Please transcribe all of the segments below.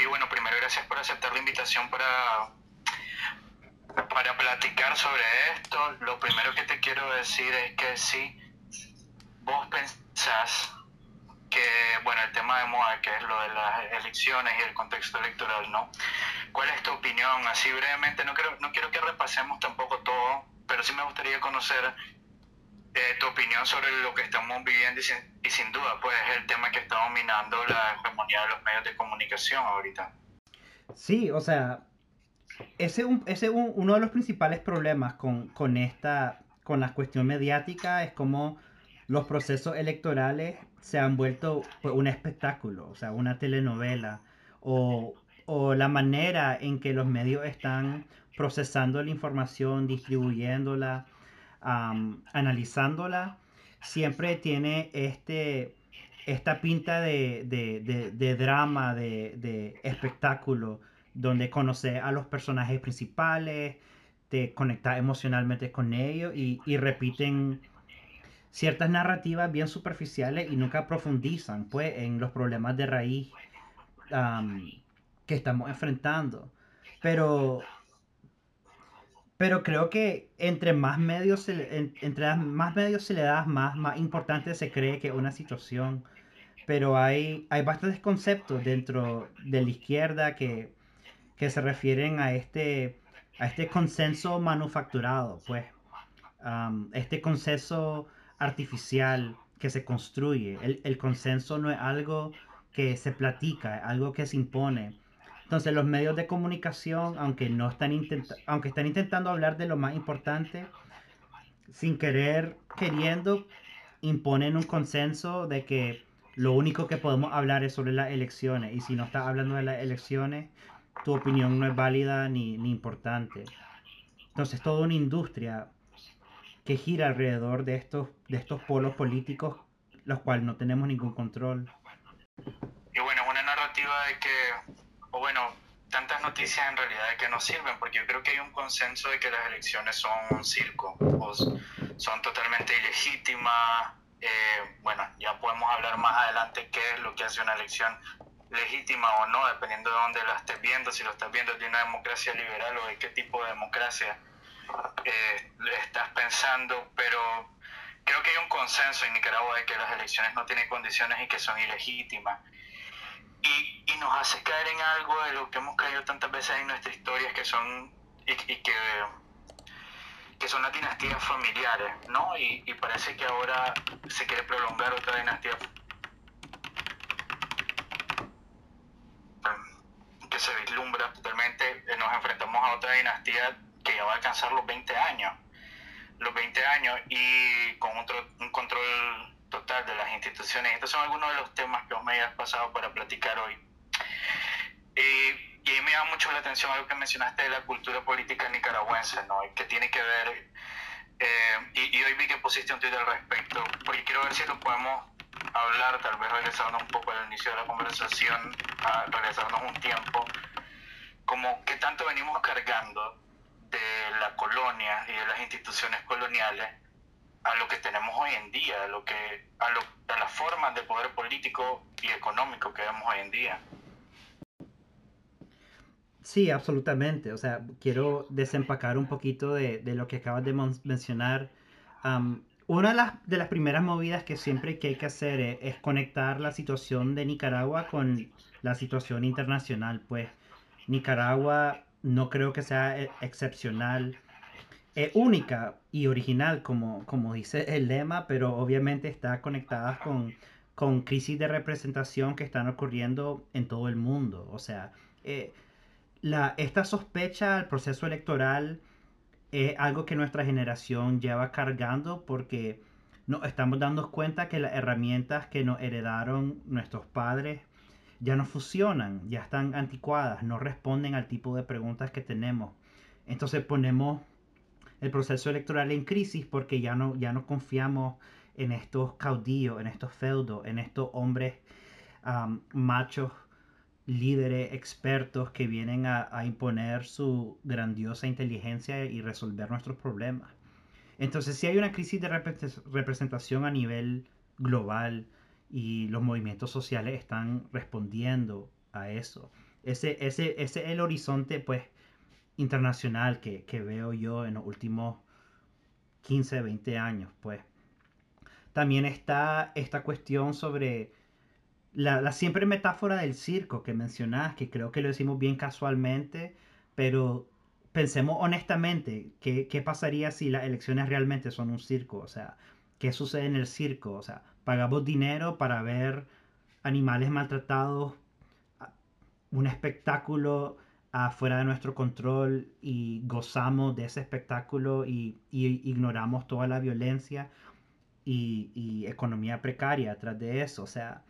y bueno, primero gracias por aceptar la invitación para, para platicar sobre esto. Lo primero que te quiero decir es que si vos pensás que, bueno, el tema de moda, que es lo de las elecciones y el contexto electoral, ¿no? ¿Cuál es tu opinión? Así brevemente, no, quiero, no quiero que repasemos tampoco todo, pero sí me gustaría conocer eh, tu opinión sobre lo que estamos viviendo y sin, y sin duda, pues es el tema que está dominando la hegemonía de los medios de comunicación ahorita. Sí, o sea, ese es un, uno de los principales problemas con, con, esta, con la cuestión mediática, es como los procesos electorales se han vuelto pues, un espectáculo, o sea, una telenovela, o, o la manera en que los medios están procesando la información, distribuyéndola, analizándola, siempre tiene este, esta pinta de, de, de, drama, de, espectáculo, donde conoces a los personajes principales, te conectas emocionalmente con ellos y, repiten ciertas narrativas bien superficiales y nunca profundizan pues en los problemas de raíz que estamos enfrentando. Pero, pero creo que entre más medios se, entre más medios se le da, más, más importante se cree que una situación. Pero hay, hay bastantes conceptos dentro de la izquierda que, que se refieren a este, a este consenso manufacturado, pues. este consenso artificial que se construye. El, el, consenso no es algo que se platica, es algo que se impone. Entonces los medios de comunicación, aunque, no están, aunque están intentando hablar de lo más importante, sin querer, queriendo, imponen un consenso de que lo único que podemos hablar es sobre las elecciones. Y si no estás hablando de las elecciones, tu opinión no es válida ni, ni importante. Entonces toda una industria que gira alrededor de estos, de estos polos políticos, los cuales no tenemos ningún control. Y bueno, una narrativa de que, o bueno, tantas noticias en realidad que no sirven, porque yo creo que hay un consenso de que las elecciones son un circo, o son totalmente ilegítimas. Eh, bueno, ya podemos hablar más adelante qué es lo que hace una elección legítima o no, dependiendo de dónde la estés viendo, si lo estás viendo de una democracia liberal o de qué tipo de democracia eh, estás pensando, pero creo que hay un consenso en Nicaragua de que las elecciones no tienen condiciones y que son ilegítimas. Y, y nos hace caer en algo de lo que hemos caído tantas veces en nuestra historia, que son, y, que, que son las dinastías familiares, ¿no? Y, parece que ahora se quiere prolongar otra dinastía que se vislumbra totalmente, nos enfrentamos a otra dinastía que ya va a alcanzar los 20 años, los 20 años y con otro, un control total de las instituciones. Estos son algunos de los temas que os me hayas pasado para platicar hoy. y ahí me llama mucho la atención algo que mencionaste de la cultura política nicaragüense, ¿no? que tiene que ver, eh, y, hoy vi que pusiste un tweet al respecto, porque quiero ver si lo podemos hablar, tal vez regresarnos un poco al inicio de la conversación, a regresarnos un tiempo, como que tanto venimos cargando de la colonia y de las instituciones coloniales a lo que tenemos hoy en día, a, lo que, a, lo, a las formas de poder político y económico que vemos hoy en día. Sí, absolutamente. O sea, quiero desempacar un poquito de, de lo que acabas de mencionar. una de las, de las, primeras movidas que siempre que hay que hacer es, es, conectar la situación de Nicaragua con la situación internacional. Pues Nicaragua no creo que sea e, excepcional. Es única y original, como, como dice el lema, pero obviamente está conectada con, con crisis de representación que están ocurriendo en todo el mundo. O sea, eh, la, esta sospecha al proceso electoral es algo que nuestra generación lleva cargando porque nos estamos dando cuenta que las herramientas que nos heredaron nuestros padres ya no funcionan, ya están anticuadas, no responden al tipo de preguntas que tenemos. Entonces ponemos el proceso electoral en crisis porque ya no, ya no confiamos en estos caudillos, en estos feudos, en estos hombres machos, líderes, expertos que vienen a, imponer su grandiosa inteligencia y resolver nuestros problemas. Entonces, si hay una crisis de representación a nivel global, y los movimientos sociales están respondiendo a eso. ese, ese, ese es el horizonte, pues, internacional que, veo yo en los últimos 15, 20 años, pues. También está esta cuestión sobre la, siempre metáfora del circo que mencionás, que creo que lo decimos bien casualmente, pero pensemos honestamente, ¿qué, ¿qué, pasaría si las elecciones realmente son un circo? O sea, ¿qué sucede en el circo? O sea, pagamos dinero para ver animales maltratados, un espectáculo afuera de nuestro control y gozamos de ese espectáculo y, ignoramos toda la violencia y, economía precaria atrás de eso. O sea,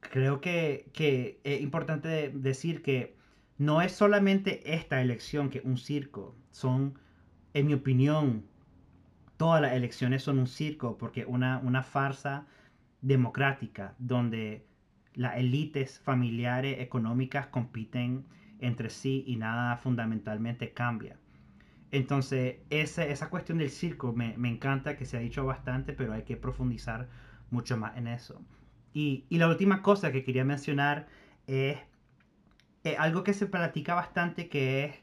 creo que, que, es importante decir que no es solamente esta elección que es un circo, son, en mi opinión, todas las elecciones son un circo porque una, una farsa democrática donde las élites familiares económicas compiten entre sí y nada fundamentalmente cambia. Entonces, esa, esa cuestión del circo me, encanta, que se ha dicho bastante, pero hay que profundizar mucho más en eso. Y, la última cosa que quería mencionar es, algo que se platica bastante, que es,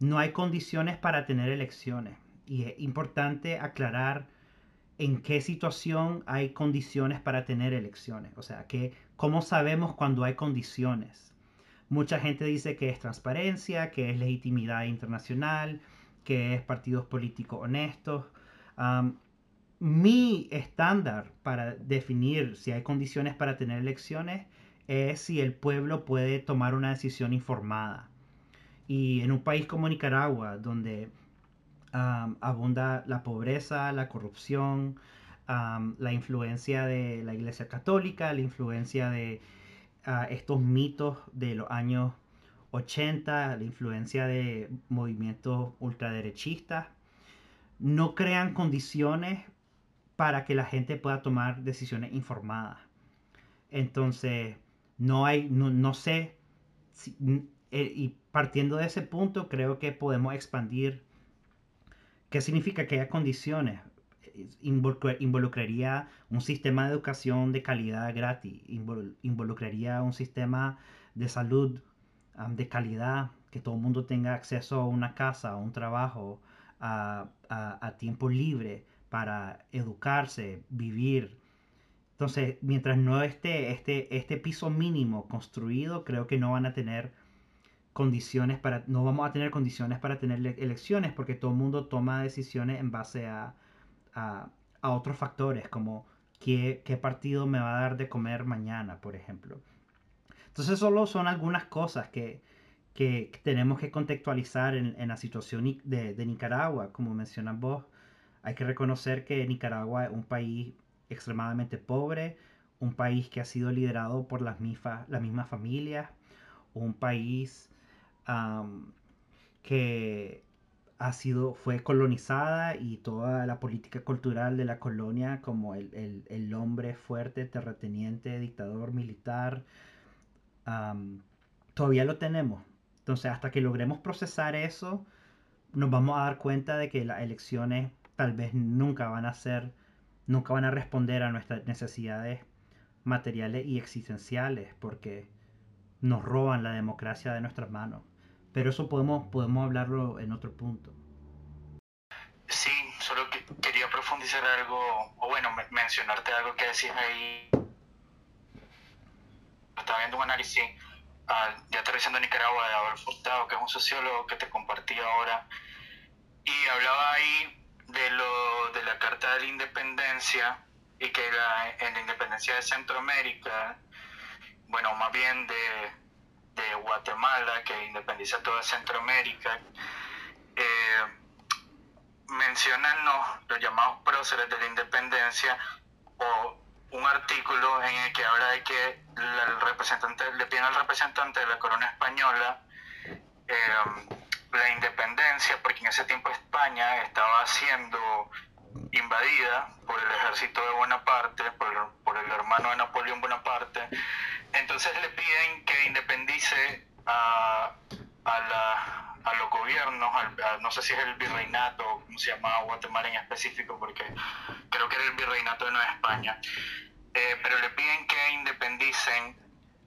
no hay condiciones para tener elecciones. Y es importante aclarar en qué situación hay condiciones para tener elecciones. O sea, que, ¿cómo sabemos cuando hay condiciones? Mucha gente dice que es transparencia, que es legitimidad internacional, que es partidos políticos honestos. mi estándar para definir si hay condiciones para tener elecciones es si el pueblo puede tomar una decisión informada. Y en un país como Nicaragua, donde abunda la pobreza, la corrupción, la influencia de la Iglesia Católica, la influencia de estos mitos de los años 80, la influencia de movimientos ultraderechistas, no crean condiciones para que la gente pueda tomar decisiones informadas. Entonces, no hay, no, sé, eh, y partiendo de ese punto, creo que podemos expandir qué significa que haya condiciones involucraría un sistema de educación de calidad gratis, involucraría un sistema de salud de calidad, que todo el mundo tenga acceso a una casa, a un trabajo, a, tiempo libre para educarse, vivir. Entonces, mientras no esté este, este piso mínimo construido, creo que no van a tener condiciones para, no vamos a tener condiciones para tener elecciones porque todo el mundo toma decisiones en base a, a, otros factores, como qué, partido me va a dar de comer mañana, por ejemplo. Entonces solo son algunas cosas que, tenemos que contextualizar en, la situación de, Nicaragua. Como mencionas vos, hay que reconocer que Nicaragua es un país extremadamente pobre, un país que ha sido liderado por las, mismas, las mismas familias, un país que ha sido, fue colonizada y toda la política cultural de la colonia como el, hombre fuerte, terrateniente, dictador militar, todavía lo tenemos. Entonces, hasta que logremos procesar eso, nos vamos a dar cuenta de que las elecciones tal vez nunca van a ser, nunca van a responder a nuestras necesidades materiales y existenciales, porque nos roban la democracia de nuestras manos. Pero eso podemos, podemos hablarlo en otro punto. Sí, solo que quería profundizar algo, o bueno, mencionarte algo que decías ahí. Estaba viendo un análisis uh, ya aterrizando Nicaragua de Adolfo Furtado, que es un sociólogo que te compartí ahora, y hablaba ahí de, lo, de la Carta de la Independencia y que la, en la independencia de Centroamérica, bueno, más bien de, de Guatemala, que independiza toda Centroamérica, eh, mencionan los, llamados próceres de la independencia o un artículo en el que habla de que el representante, le piden al representante de la corona española eh, la independencia, porque en ese tiempo España estaba siendo invadida por el ejército de Bonaparte, por, el hermano de Napoleón Bonaparte, entonces le piden que independice a, los gobiernos, no sé si es el virreinato, como se llama Guatemala en específico, porque creo que era el virreinato de Nueva España, eh, pero le piden que independicen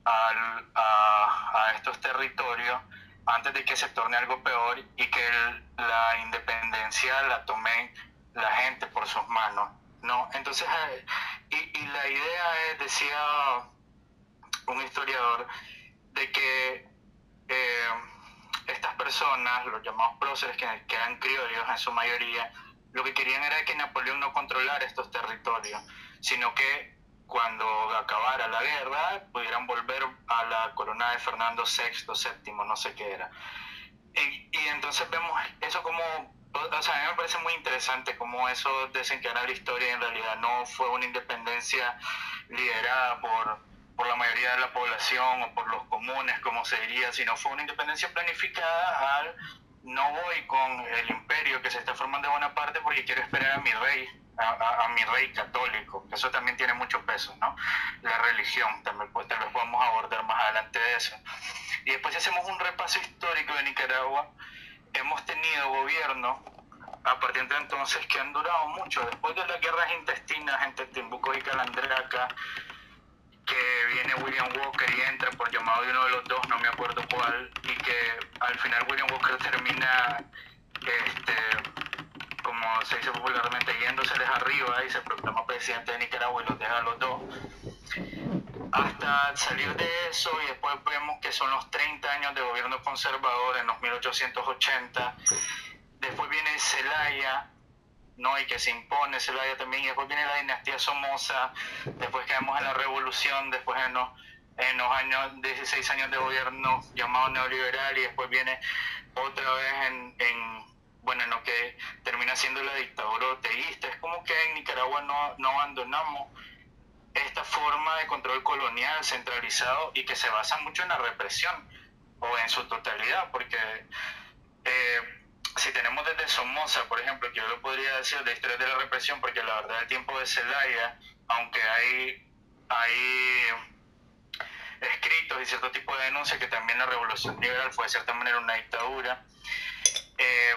a, estos territorios antes de que se torne algo peor y que la independencia la tome la gente por sus manos. ¿no? Entonces, eh, y, la idea es, decía un historiador, de que eh, estas personas, los llamados próceres, que, que eran criollos en su mayoría, lo que querían era que Napoleón no controlara estos territorios, sino que cuando acabara la guerra pudieran volver a la corona de Fernando VI, VII, no sé qué era. Y, y entonces vemos eso como o sea, a mí me parece muy interesante cómo eso desencadena la historia y en realidad no fue una independencia liderada por, por la mayoría de la población o por los comunes, como se diría, sino fue una independencia planificada al no voy con el imperio que se está formando de buena parte porque quiero esperar a mi rey, a, mi rey católico. Eso también tiene mucho peso, ¿no? La religión, también pues, tal vez podemos abordar más adelante de eso. Y después hacemos un repaso histórico de Nicaragua, hemos tenido gobierno a partir de entonces que han durado mucho. Después de las guerras intestinas entre Timbuco y Calandraca, que viene William Walker y entra por llamado de uno de los dos, no me acuerdo cuál, y que al final William Walker termina, este, como se dice popularmente, yéndoseles arriba y se proclama presidente de Nicaragua y los deja a los dos. Hasta salir de eso y después vemos que son los 30 años de gobierno conservador en los 1880. Después viene Celaya, ¿no? y que se impone Celaya también, y después viene la dinastía Somoza, después caemos en la revolución, después en los, en los años, 16 años de gobierno llamado neoliberal, y después viene otra vez en, en bueno, en lo que termina siendo la dictadura teísta. Es como que en Nicaragua no, no abandonamos esta forma de control colonial centralizado y que se basa mucho en la represión o en su totalidad, porque eh, si tenemos desde Somoza, por ejemplo, que yo lo podría decir de historia de la represión, porque la verdad el tiempo de Celaya, aunque hay, hay escritos y cierto tipo de denuncias que también la revolución liberal fue de cierta manera una dictadura, eh,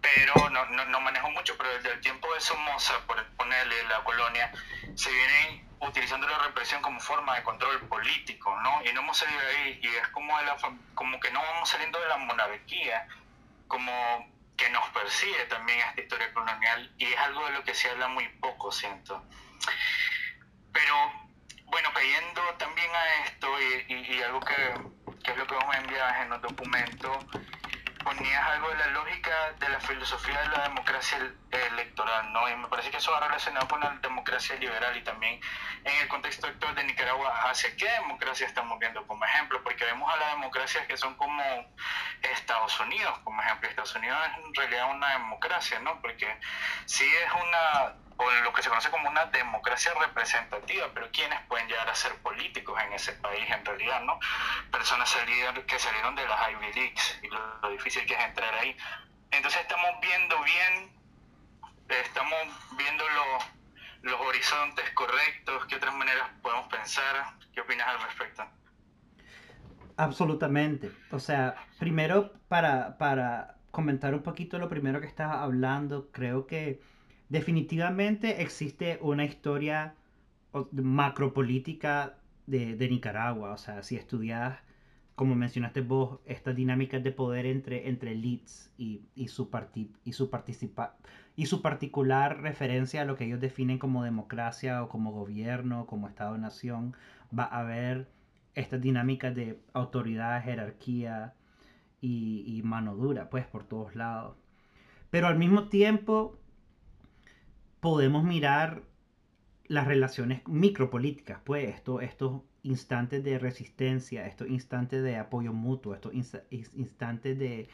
pero no, no, manejo mucho, pero desde el tiempo de Somoza, por ponerle la colonia, se viene utilizando la represión como forma de control político, ¿no? Y no hemos salido de ahí, y es como, de la, como que no vamos saliendo de la monarquía, como que nos persigue también esta historia colonial y es algo de lo que se habla muy poco, siento. Pero bueno, cayendo también a esto y, algo que, que, es lo que vamos a enviar en los documentos, ponías algo de la lógica de la filosofía de la democracia electoral, ¿no? Y me parece que eso va relacionado con la democracia liberal y también en el contexto actual de Nicaragua, ¿hacia qué democracia estamos viendo como ejemplo? Porque vemos a las democracias que son como Estados Unidos, como ejemplo. Estados Unidos es en realidad una democracia, ¿no? Porque sí es una o lo que se conoce como una democracia representativa, pero ¿quiénes pueden llegar a ser políticos en ese país en realidad, no? Personas salieron, que salieron de las Ivy Leagues y lo, difícil que es entrar ahí. Entonces estamos viendo bien, estamos viendo los horizontes correctos, qué otras maneras podemos pensar, ¿qué opinas al respecto? Absolutamente. O sea, primero para, para comentar un poquito lo primero que estás hablando, creo que definitivamente existe una historia macropolítica de, de Nicaragua. O sea, si estudias, como mencionaste vos, estas dinámicas de poder entre, entre elites y, y, su, y, su participa y su particular referencia a lo que ellos definen como democracia o como gobierno, como Estado-nación, va a haber estas dinámicas de autoridad, jerarquía y mano dura, pues, por todos lados. Pero al mismo tiempo, podemos mirar las relaciones micropolíticas, pues estos instantes de resistencia, estos instantes de apoyo mutuo, estos instantes de,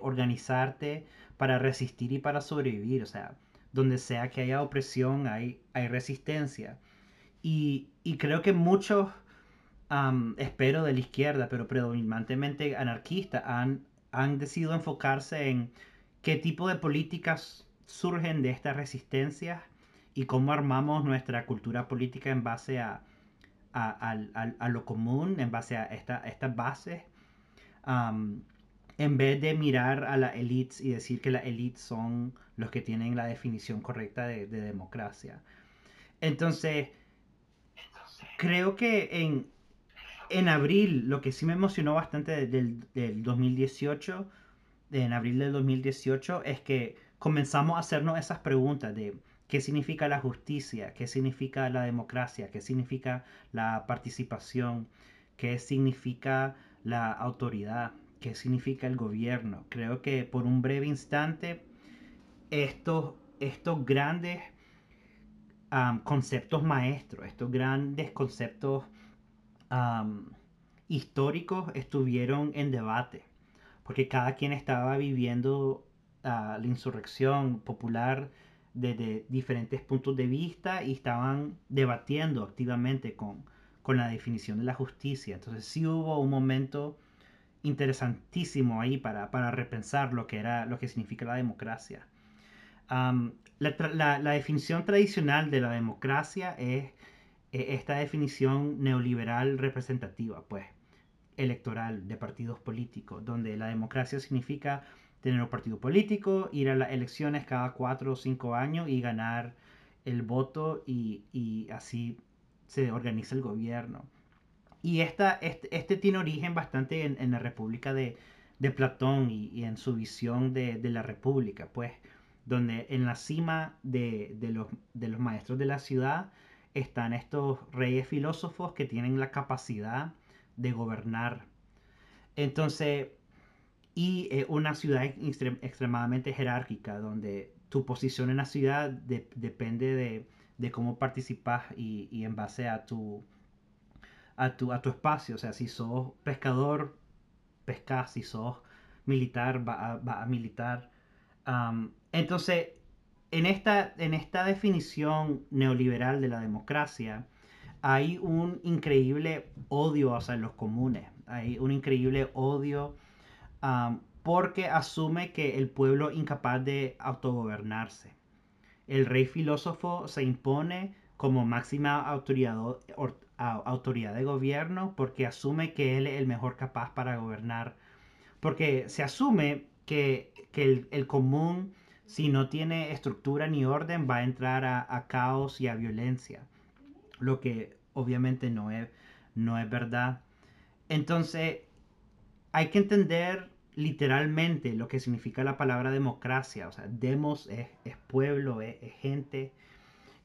organizarte para resistir y para sobrevivir, o sea, donde sea que haya opresión, hay, hay resistencia. Y, creo que muchos, espero de la izquierda, pero predominantemente anarquistas, han, han decidido enfocarse en qué tipo de políticas surgen de estas resistencias y cómo armamos nuestra cultura política en base a, a, lo común, en base a esta, estas bases, en vez de mirar a las élites y decir que las élites son los que tienen la definición correcta de, democracia. Entonces, creo que en, en abril, lo que sí me emocionó bastante del, del 2018, en abril del 2018, es que comenzamos a hacernos esas preguntas de qué significa la justicia, qué significa la democracia, qué significa la participación, qué significa la autoridad, qué significa el gobierno. Creo que por un breve instante estos, estos grandes conceptos maestros, estos grandes conceptos históricos estuvieron en debate, porque cada quien estaba viviendo la insurrección popular desde diferentes puntos de vista y estaban debatiendo activamente con, con la definición de la justicia. Entonces sí hubo un momento interesantísimo ahí para, para repensar lo que, era, lo que significa la democracia. la, la, definición tradicional de la democracia es e, esta definición neoliberal representativa, pues, electoral de partidos políticos, donde la democracia significa tener un partido político, ir a las elecciones cada cuatro o cinco años y ganar el voto y, y así se organiza el gobierno. Y esta, este, este tiene origen bastante en, en la República de, de Platón y, y, en su visión de, de, la República, pues, donde en la cima de, de, los, de los maestros de la ciudad están estos reyes filósofos que tienen la capacidad de gobernar. Entonces, y eh, una ciudad extremadamente jerárquica, donde tu posición en la ciudad depende de, de, cómo participas y, y, en base a tu, a tu, a tu espacio. O sea, si sos pescador, pescas, si sos militar, va a, va a militar. Entonces, en esta, en esta definición neoliberal de la democracia, hay un increíble odio hacia los comunes, hay un increíble odio um, porque asume que el pueblo incapaz de autogobernarse. El rey filósofo se impone como máxima autoridad, autoridad de gobierno porque asume que él es el mejor capaz para gobernar. Porque se asume que, que el, el común si no tiene estructura ni orden, va a entrar a, caos y a violencia. Lo que obviamente no es, no es verdad. Entonces, hay que entender literalmente lo que significa la palabra democracia. O sea, demos es, pueblo, es, gente,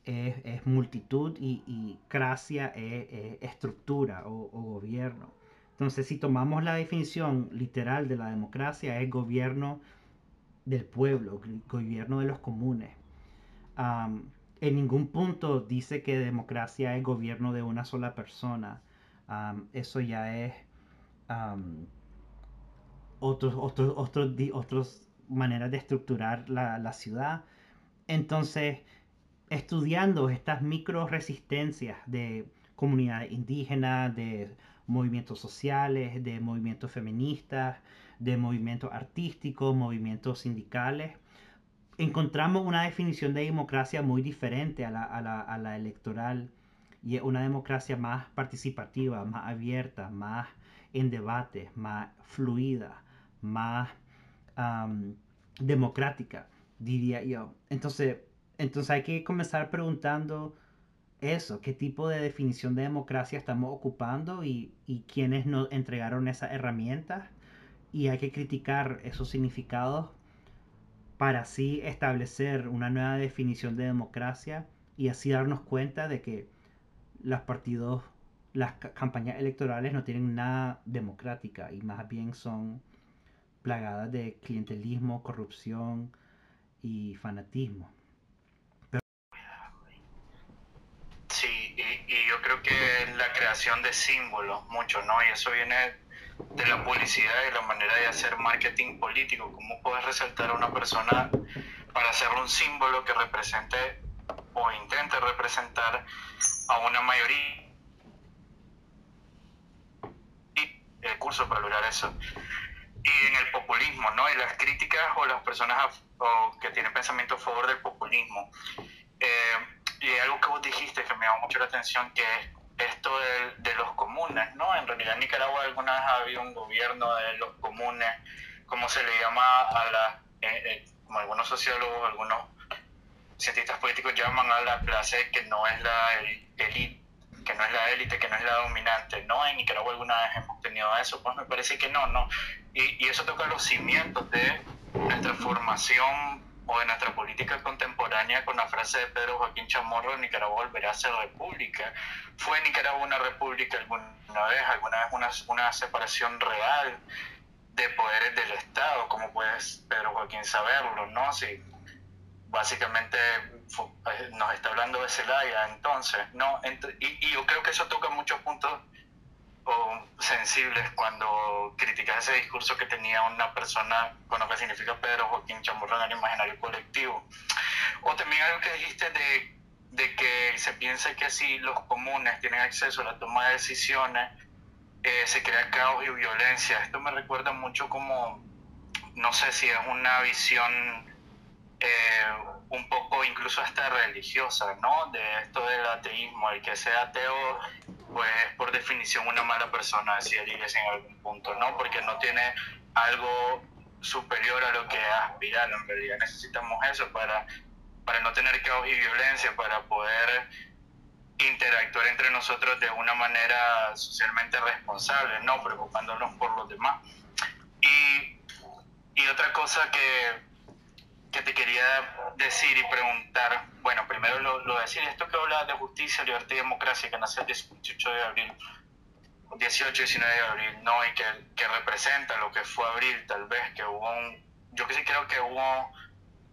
es, multitud y, y cracia es, estructura o, gobierno. Entonces, si tomamos la definición literal de la democracia, es gobierno del pueblo, gobierno de los comunes. en ningún punto dice que democracia es gobierno de una sola persona. eso ya es otros, otros, otros, otras maneras de estructurar la, la, ciudad. Entonces, estudiando estas micro resistencias de comunidades indígenas, de movimientos sociales, de movimientos feministas, de movimientos artísticos, movimientos sindicales, encontramos una definición de democracia muy diferente a la, a la, a la electoral y es una democracia más participativa, más abierta, más en debate, más fluida, más democrática, diría yo. Entonces, entonces hay que comenzar preguntando eso, qué tipo de definición de democracia estamos ocupando y, y quiénes nos entregaron esas herramientas y hay que criticar esos significados para así establecer una nueva definición de democracia y así darnos cuenta de que los partidos, las campañas electorales no tienen nada democrática y más bien son plagadas de clientelismo, corrupción y fanatismo. Sí, y, yo creo que la creación de símbolos, mucho, ¿no? Y eso viene de la publicidad y la manera de hacer marketing político. ¿Cómo puedes resaltar a una persona para hacerle un símbolo que represente o intente representar a una mayoría? Y el curso para lograr eso. Y en el populismo, ¿no? Y las críticas o las personas que tienen pensamiento a favor del populismo. Eh, y algo que vos dijiste que me llamó mucho la atención, que es esto de, de, los comunes, ¿no? En realidad en Nicaragua alguna vez ha un gobierno de los comunes, como se le llama a la, eh, eh, como algunos sociólogos, algunos cientistas políticos llaman a la clase que no es la élite, que no es la élite, que no es la dominante. No, en Nicaragua alguna vez hemos tenido eso, pues me parece que no, no. Y, y eso toca los cimientos de nuestra formación o de nuestra política contemporánea con la frase de Pedro Joaquín Chamorro, Nicaragua volverá a ser república. ¿Fue Nicaragua una república alguna vez? ¿Alguna vez una, una separación real de poderes del Estado? como puedes Pedro Joaquín saberlo? ¿no? Si básicamente eh, nos está hablando de Celaya entonces, ¿no? y, y yo creo que eso toca muchos puntos sensibles cuando criticas ese discurso que tenía una persona con lo que significa Pedro Joaquín Chamorro en el imaginario colectivo. O también algo que dijiste de, de que se piensa que si los comunes tienen acceso a la toma de decisiones, eh, se crea caos y violencia. Esto me recuerda mucho como, no sé si es una visión eh, un poco incluso hasta religiosa, ¿no? De esto del ateísmo, el que sea ateo pues por definición una mala persona, decía Iglesias en algún punto, ¿no? Porque no tiene algo superior a lo que aspirar, en realidad necesitamos eso para, para no tener caos y violencia, para poder interactuar entre nosotros de una manera socialmente responsable, no preocupándonos por los demás. Y, y otra cosa que que te quería decir y preguntar, bueno, primero lo, lo decir, esto que habla de justicia, libertad y democracia, que nace el 18 de abril, 18 19 de abril, ¿no? Y que, que representa lo que fue abril, tal vez, que hubo un, yo que sí creo que hubo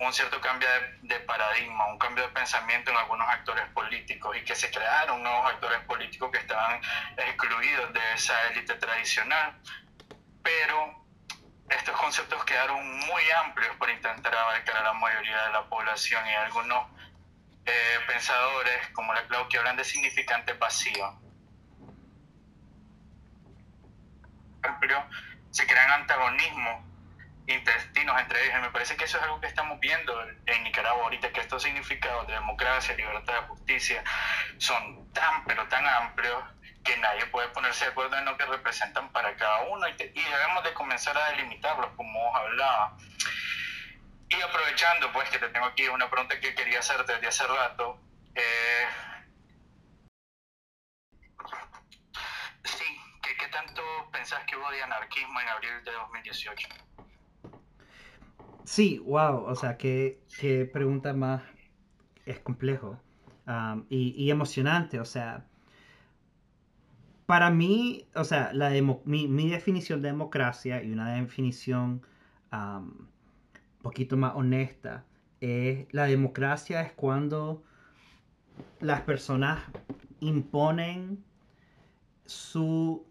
un cierto cambio de, de, paradigma, un cambio de pensamiento en algunos actores políticos y que se crearon nuevos actores políticos que estaban excluidos de esa élite tradicional. Pero estos conceptos quedaron muy amplios para intentar abarcar a la mayoría de la población y algunos eh, pensadores como la Clau que hablan de significante vacío. Amplio, se crean antagonismos intestinos entre ellos. Me parece que eso es algo que estamos viendo en Nicaragua ahorita, que estos significados de democracia, libertad, justicia son tan, pero tan amplios que nadie puede ponerse de acuerdo en lo que representan para cada uno y, debemos de comenzar a delimitarlos como hablaba. Y aprovechando pues que te tengo aquí una pregunta que quería hacerte desde hace rato, eh, sí, ¿qué, ¿qué tanto pensás que hubo de anarquismo en abril de 2018? Sí, wow, o sea, qué, qué pregunta más es complejo um, y, y emocionante, o sea, para mí, o sea, la mi, mi, definición de democracia y una definición un poquito más honesta es la democracia es cuando las personas imponen su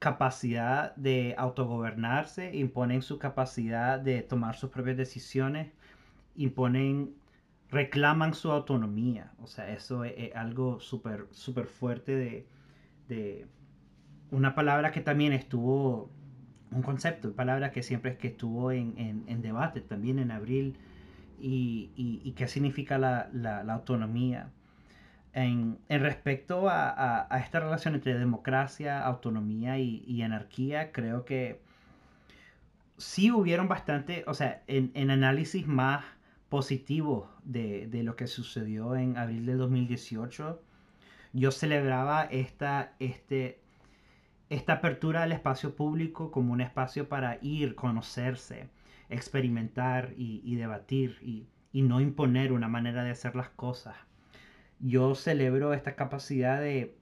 capacidad de autogobernarse, imponen su capacidad de tomar sus propias decisiones, imponen, reclaman su autonomía. O sea, eso es, algo súper, súper fuerte de, de una palabra que también estuvo, un concepto, una palabra que siempre es que estuvo en, en, debate también en abril y, y, qué significa la, la, autonomía. En, en respecto a, a, esta relación entre democracia, autonomía y, y, anarquía, creo que sí hubieron bastante, o sea, en, en análisis más positivos de, de, lo que sucedió en abril de 2018, yo celebraba esta, este, esta apertura del espacio público como un espacio para ir, conocerse, experimentar y, debatir y, no imponer una manera de hacer las cosas. Yo celebro esta capacidad de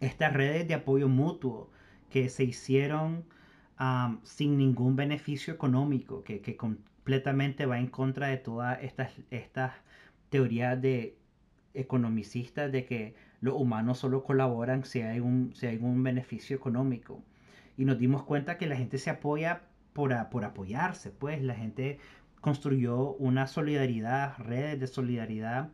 estas redes de apoyo mutuo que se hicieron sin ningún beneficio económico, que, que, completamente va en contra de todas estas, estas teorías de economicistas de que los humanos solo colaboran si hay un, si hay un beneficio económico. Y nos dimos cuenta que la gente se apoya por, por apoyarse, pues la gente construyó una solidaridad, redes de solidaridad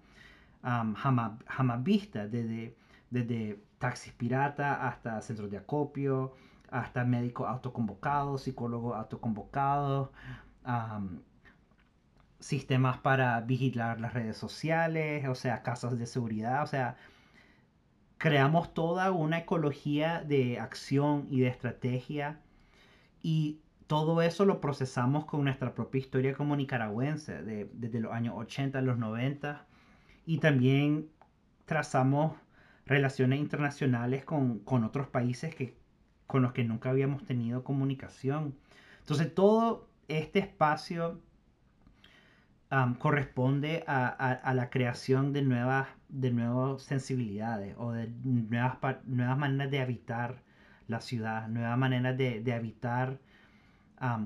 jamás, jamás vistas, desde, desde taxis pirata hasta centros de acopio, hasta médicos autoconvocados, psicólogos autoconvocados, sistemas para vigilar las redes sociales, o sea, casas de seguridad, o sea, creamos toda una ecología de acción y de estrategia y todo eso lo procesamos con nuestra propia historia como nicaragüense, desde los años 80 a los 90 y también trazamos relaciones internacionales con, otros países que, con los que nunca habíamos tenido comunicación. Entonces todo este espacio corresponde a, la creación de nuevas, de sensibilidades o de nuevas, nuevas maneras de habitar la ciudad, nuevas maneras de, habitar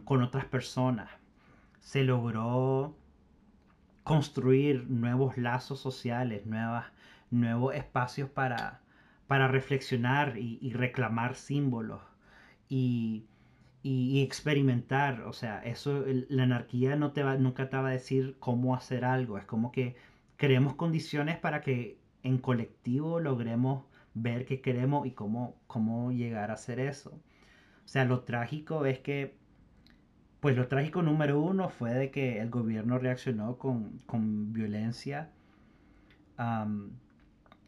con otras personas. Se logró construir nuevos lazos sociales, nuevos espacios para, para reflexionar y, reclamar símbolos y, experimentar. O sea, eso, la anarquía no te va, nunca te va a decir cómo hacer algo. Es como que creemos condiciones para que en colectivo logremos ver qué queremos y cómo, cómo llegar a hacer eso. O sea, lo trágico es que pues lo trágico número uno fue de que el gobierno reaccionó con, violencia.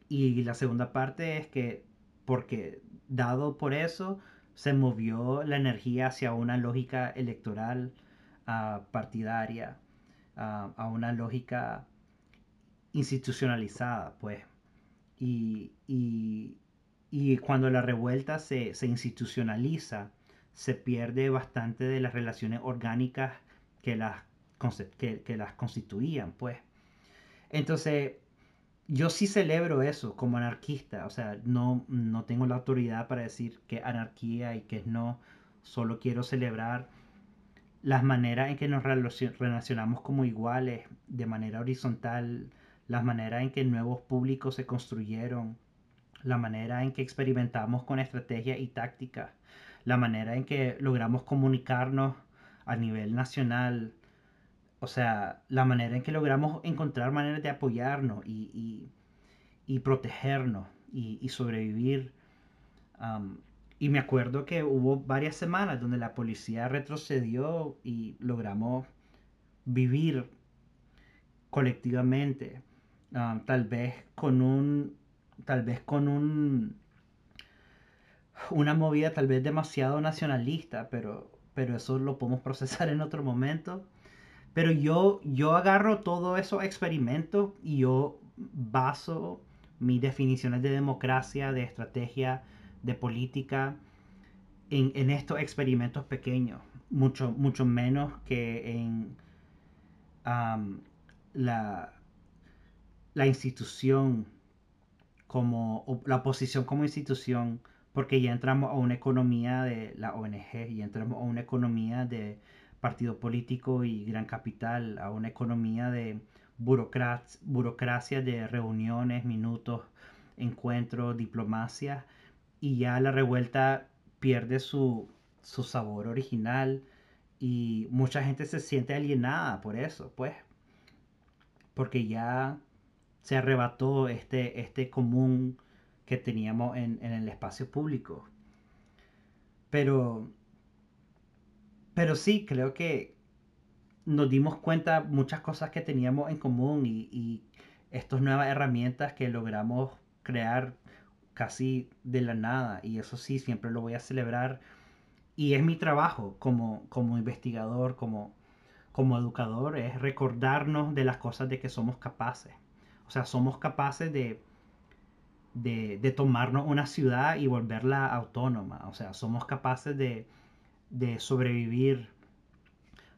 y la segunda parte es que, porque dado por eso, se movió la energía hacia una lógica electoral ah, partidaria, ah, a una lógica institucionalizada, pues. Y, cuando la revuelta se, se institucionaliza, se pierde bastante de las relaciones orgánicas que las, que, las constituían, pues. Entonces, yo sí celebro eso como anarquista, o sea, no, no tengo la autoridad para decir que anarquía y que no, solo quiero celebrar las maneras en que nos relacionamos como iguales, de manera horizontal, las maneras en que nuevos públicos se construyeron, la manera en que experimentamos con estrategia y táctica, la manera en que logramos comunicarnos a nivel nacional, o sea, la manera en que logramos encontrar maneras de apoyarnos y, protegernos y, sobrevivir. y me acuerdo que hubo varias semanas donde la policía retrocedió y logramos vivir colectivamente, tal vez con un, tal vez con un una movida tal vez demasiado nacionalista, pero, pero eso lo podemos procesar en otro momento. Pero yo, yo agarro todos esos experimentos y yo baso mis definiciones de democracia, de estrategia, de política en, estos experimentos pequeños, mucho, mucho menos que en la, la institución como la oposición como institución porque ya entramos a una economía de la ONG, y entramos a una economía de partido político y gran capital, a una economía de burocracia, burocracia de reuniones, minutos, encuentros, diplomacia, y ya la revuelta pierde su, su sabor original y mucha gente se siente alienada por eso, pues, porque ya se arrebató este, este común que teníamos en, el espacio público. Pero, pero sí, creo que nos dimos cuenta muchas cosas que teníamos en común y, y estas nuevas herramientas que logramos crear casi de la nada. Y eso sí, siempre lo voy a celebrar. Y es mi trabajo como, como investigador, como, como educador, es recordarnos de las cosas de que somos capaces. O sea, somos capaces de, de, tomarnos una ciudad y volverla autónoma. O sea, somos capaces de, sobrevivir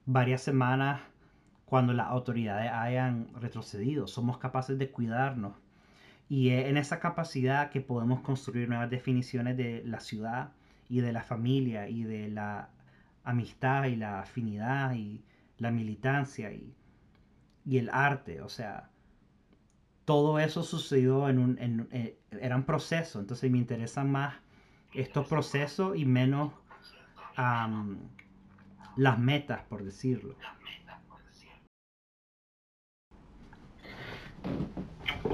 varias semanas cuando las autoridades hayan retrocedido. Somos capaces de cuidarnos. Y es en esa capacidad que podemos construir nuevas definiciones de la ciudad y de la familia y de la amistad y la afinidad y la militancia y, y el arte. O sea, todo eso sucedió en un, en, eh, eran procesos, entonces me interesan más estos procesos y menos las metas, por decirlo.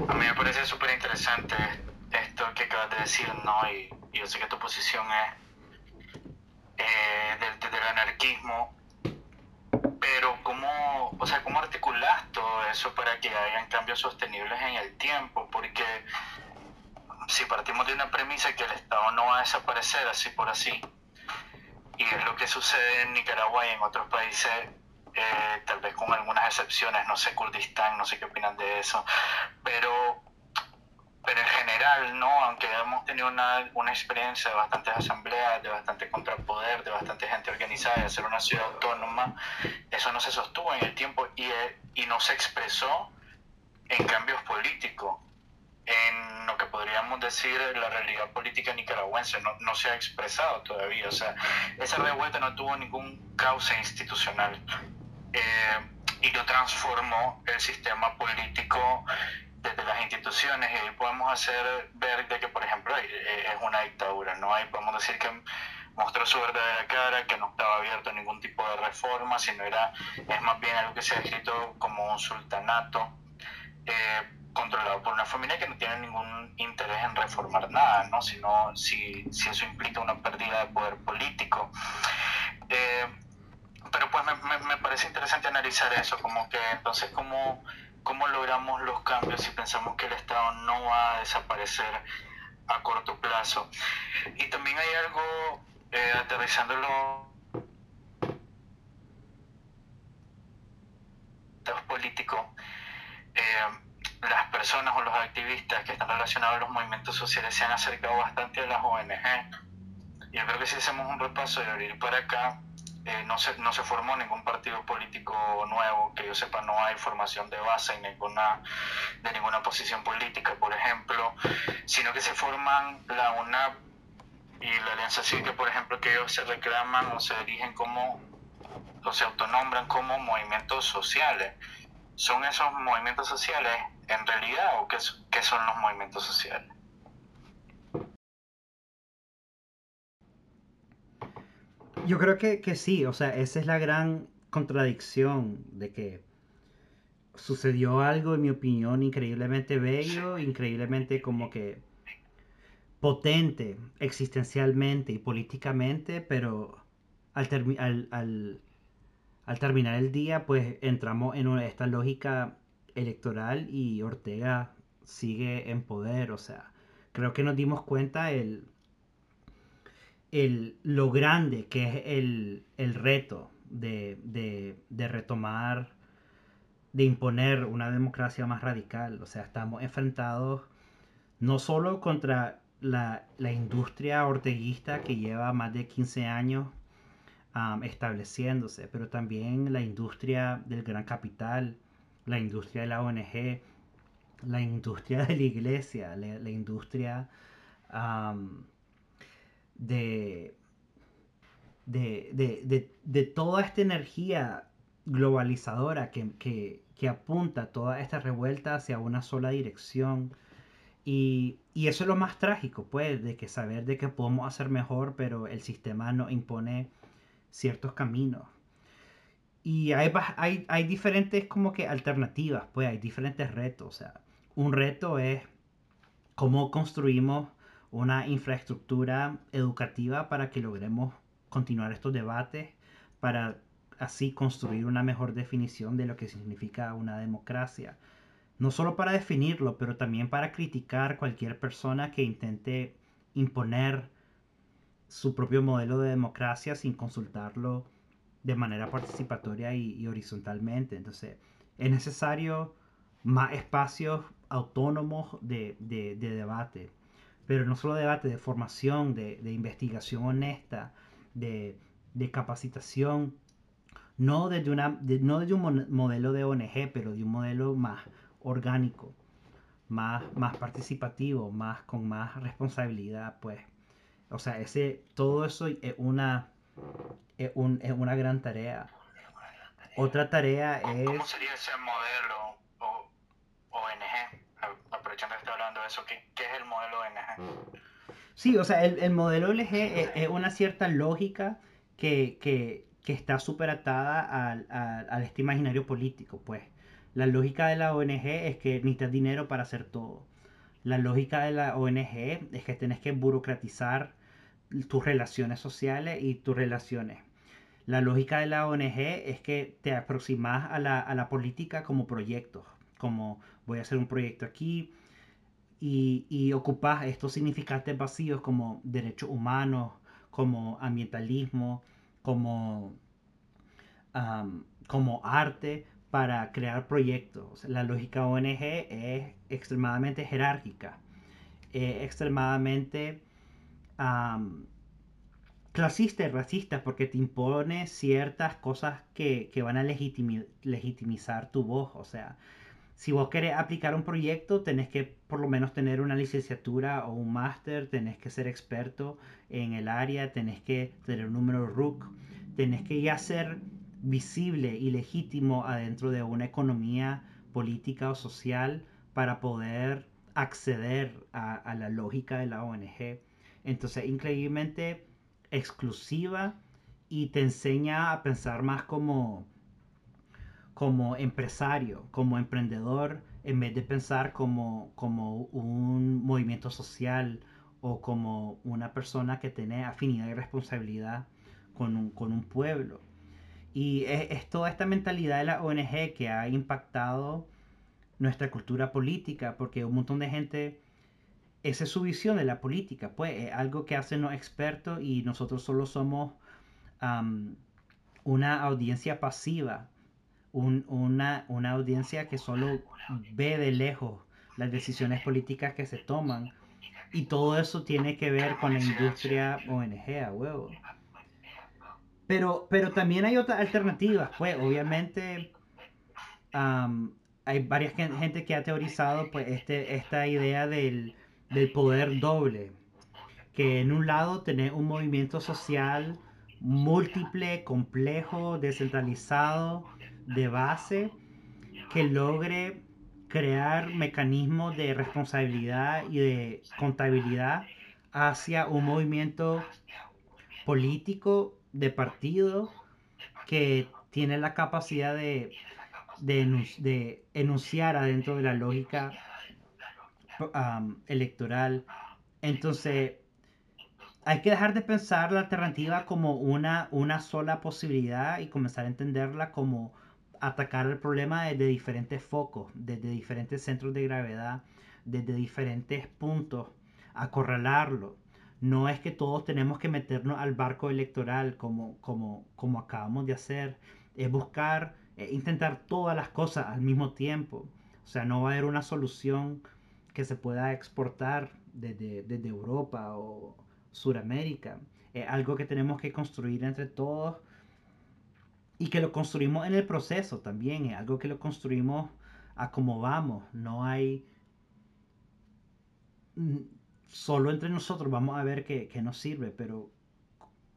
A mí me parece súper interesante esto que acabas de decir, ¿no? Y, yo sé que tu posición es eh, del, del anarquismo pero ¿cómo, o sea, ¿cómo articulas todo eso para que hayan cambios sostenibles en el tiempo? Porque si partimos de una premisa que el Estado no va a desaparecer así por así, es lo que sucede en Nicaragua y en otros países, eh, tal vez con algunas excepciones, no sé, Kurdistán, no sé qué opinan de eso, pero pero en general, ¿no? Aunque hemos tenido una, una experiencia de bastantes asambleas, de bastante contrapoder, de bastante gente organizada, de hacer una ciudad autónoma, eso no se sostuvo en el tiempo y, eh, y no se expresó en cambios políticos en lo que podríamos decir la realidad política nicaragüense, no, no, se ha expresado todavía. O sea, esa revuelta no tuvo ningún cauce institucional eh, y no transformó el sistema político desde las instituciones y ahí podemos hacer ver de que, por ejemplo, eh, es una dictadura, ¿no? Ahí podemos decir que mostró su verdadera cara, que no estaba abierto a ningún tipo de reforma, sino era, es más bien algo que se ha escrito como un sultanato. Eh, controlado por una familia que no tiene ningún interés en reformar nada, ¿no? Sino si, si eso implica una pérdida de poder político. Eh, pero pues me, me, parece interesante analizar eso, como que entonces cómo, cómo logramos los cambios si pensamos que el Estado no va a desaparecer a corto plazo. Y también hay algo, eh, aterrizándolo político, eh, las personas o los activistas que están relacionados a los movimientos sociales se han acercado bastante a las ONG. Yo creo que si hacemos un repaso de abrir para acá, eh, no, se, no se formó ningún partido político nuevo, que yo sepa, no hay formación de base en ninguna, de ninguna posición política, por ejemplo, sino que se forman la UNAP y la Alianza Cívica, por ejemplo, que ellos se reclaman o se dirigen como, o se autonombran como movimientos sociales. ¿Son esos movimientos sociales en realidad o qué, qué son los movimientos sociales? Yo creo que, que, sí, o sea, esa es la gran contradicción de que sucedió algo, en mi opinión, increíblemente bello, increíblemente como que potente existencialmente y políticamente, pero al, al, al, al terminar el día, pues entramos en esta lógica electoral y Ortega sigue en poder. O sea, creo que nos dimos cuenta el, el, lo grande que es el, el reto de, de, de, retomar, de imponer una democracia más radical. O sea, estamos enfrentados no solo contra la, la industria orteguista que lleva más de 15 años estableciéndose, pero también la industria del gran capital, la industria de la ONG, la industria de la iglesia, la, industria de, de, toda esta energía globalizadora que, que, apunta toda esta revuelta hacia una sola dirección. Y, y, eso es lo más trágico, pues, de que saber de que podemos hacer mejor, pero el sistema nos impone ciertos caminos. Y hay, hay, diferentes como que alternativas, pues hay diferentes retos. O sea, un reto es cómo construimos una infraestructura educativa para que logremos continuar estos debates, para así construir una mejor definición de lo que significa una democracia. No solo para definirlo, pero también para criticar cualquier persona que intente imponer su propio modelo de democracia sin consultarlo de manera participatoria y, horizontalmente. Entonces, es necesario más espacios autónomos de, debate, pero no solo debate, de formación, de, investigación honesta, de, capacitación, no desde, una, no desde un modelo de ONG, pero de un modelo más orgánico, más, más participativo, más, con más responsabilidad, pues. O sea, ese, todo eso es una es, un, es una gran tarea. Otra tarea es... ¿Cómo sería ese modelo o, ONG? Aprovechando que estoy hablando de eso, ¿qué, qué es el modelo ONG? Sí, o sea, el, el modelo ONG es, es, una cierta lógica que, que, que está súper atada al, al, a este imaginario político, pues. La lógica de la ONG es que necesitas dinero para hacer todo. La lógica de la ONG es que tienes que burocratizar tus relaciones sociales y tus relaciones. La lógica de la ONG es que te aproximas a la, a la política como proyectos, como voy a hacer un proyecto aquí y, y ocupas estos significantes vacíos como derechos humanos, como ambientalismo, como, como arte para crear proyectos. La lógica ONG es extremadamente jerárquica extremadamente clasista y racista porque te impone ciertas cosas que, van a legitimizar tu voz. O sea, si vos querés aplicar un proyecto, tenés que por lo menos tener una licenciatura o un máster, tenés que ser experto en el área, tenés que tener un número RUC, tenés que ya ser visible y legítimo adentro de una economía política o social para poder acceder a la lógica de la ONG. Entonces, increíblemente exclusiva y te enseña a pensar más como, como empresario, como emprendedor, en vez de pensar como, como un movimiento social o como una persona que tiene afinidad y responsabilidad con un, pueblo. Y es, toda esta mentalidad de la ONG que ha impactado nuestra cultura política, porque un montón de gente esa es su visión de la política, pues es algo que hacen los expertos y nosotros solo somos una audiencia pasiva, una, una, audiencia que solo ve de lejos las decisiones políticas que se toman y todo eso tiene que ver con la industria ONG, a huevo. Pero, pero también hay otras alternativas, pues obviamente hay varias gente que ha teorizado pues este, esta idea del del poder doble. Que en un lado tenés un movimiento social múltiple, complejo, descentralizado, de base, que logre crear mecanismos de responsabilidad y de contabilidad hacia un movimiento político de partido que tiene la capacidad de, de enunciar adentro de la lógica electoral. Entonces, hay que dejar de pensar la alternativa como una, una sola posibilidad y comenzar a entenderla como atacar el problema desde diferentes focos, desde diferentes centros de gravedad, desde diferentes puntos, acorralarlo. No es que todos tenemos que meternos al barco electoral como, como, como acabamos de hacer, es buscar, eh, intentar todas las cosas al mismo tiempo. O sea, no va a haber una solución que se pueda exportar desde, Europa o Suramérica. Es algo que tenemos que construir entre todos y que lo construimos en el proceso también. Es algo que lo construimos a como vamos. No hay... Mm, solo entre nosotros vamos a ver qué, nos sirve, pero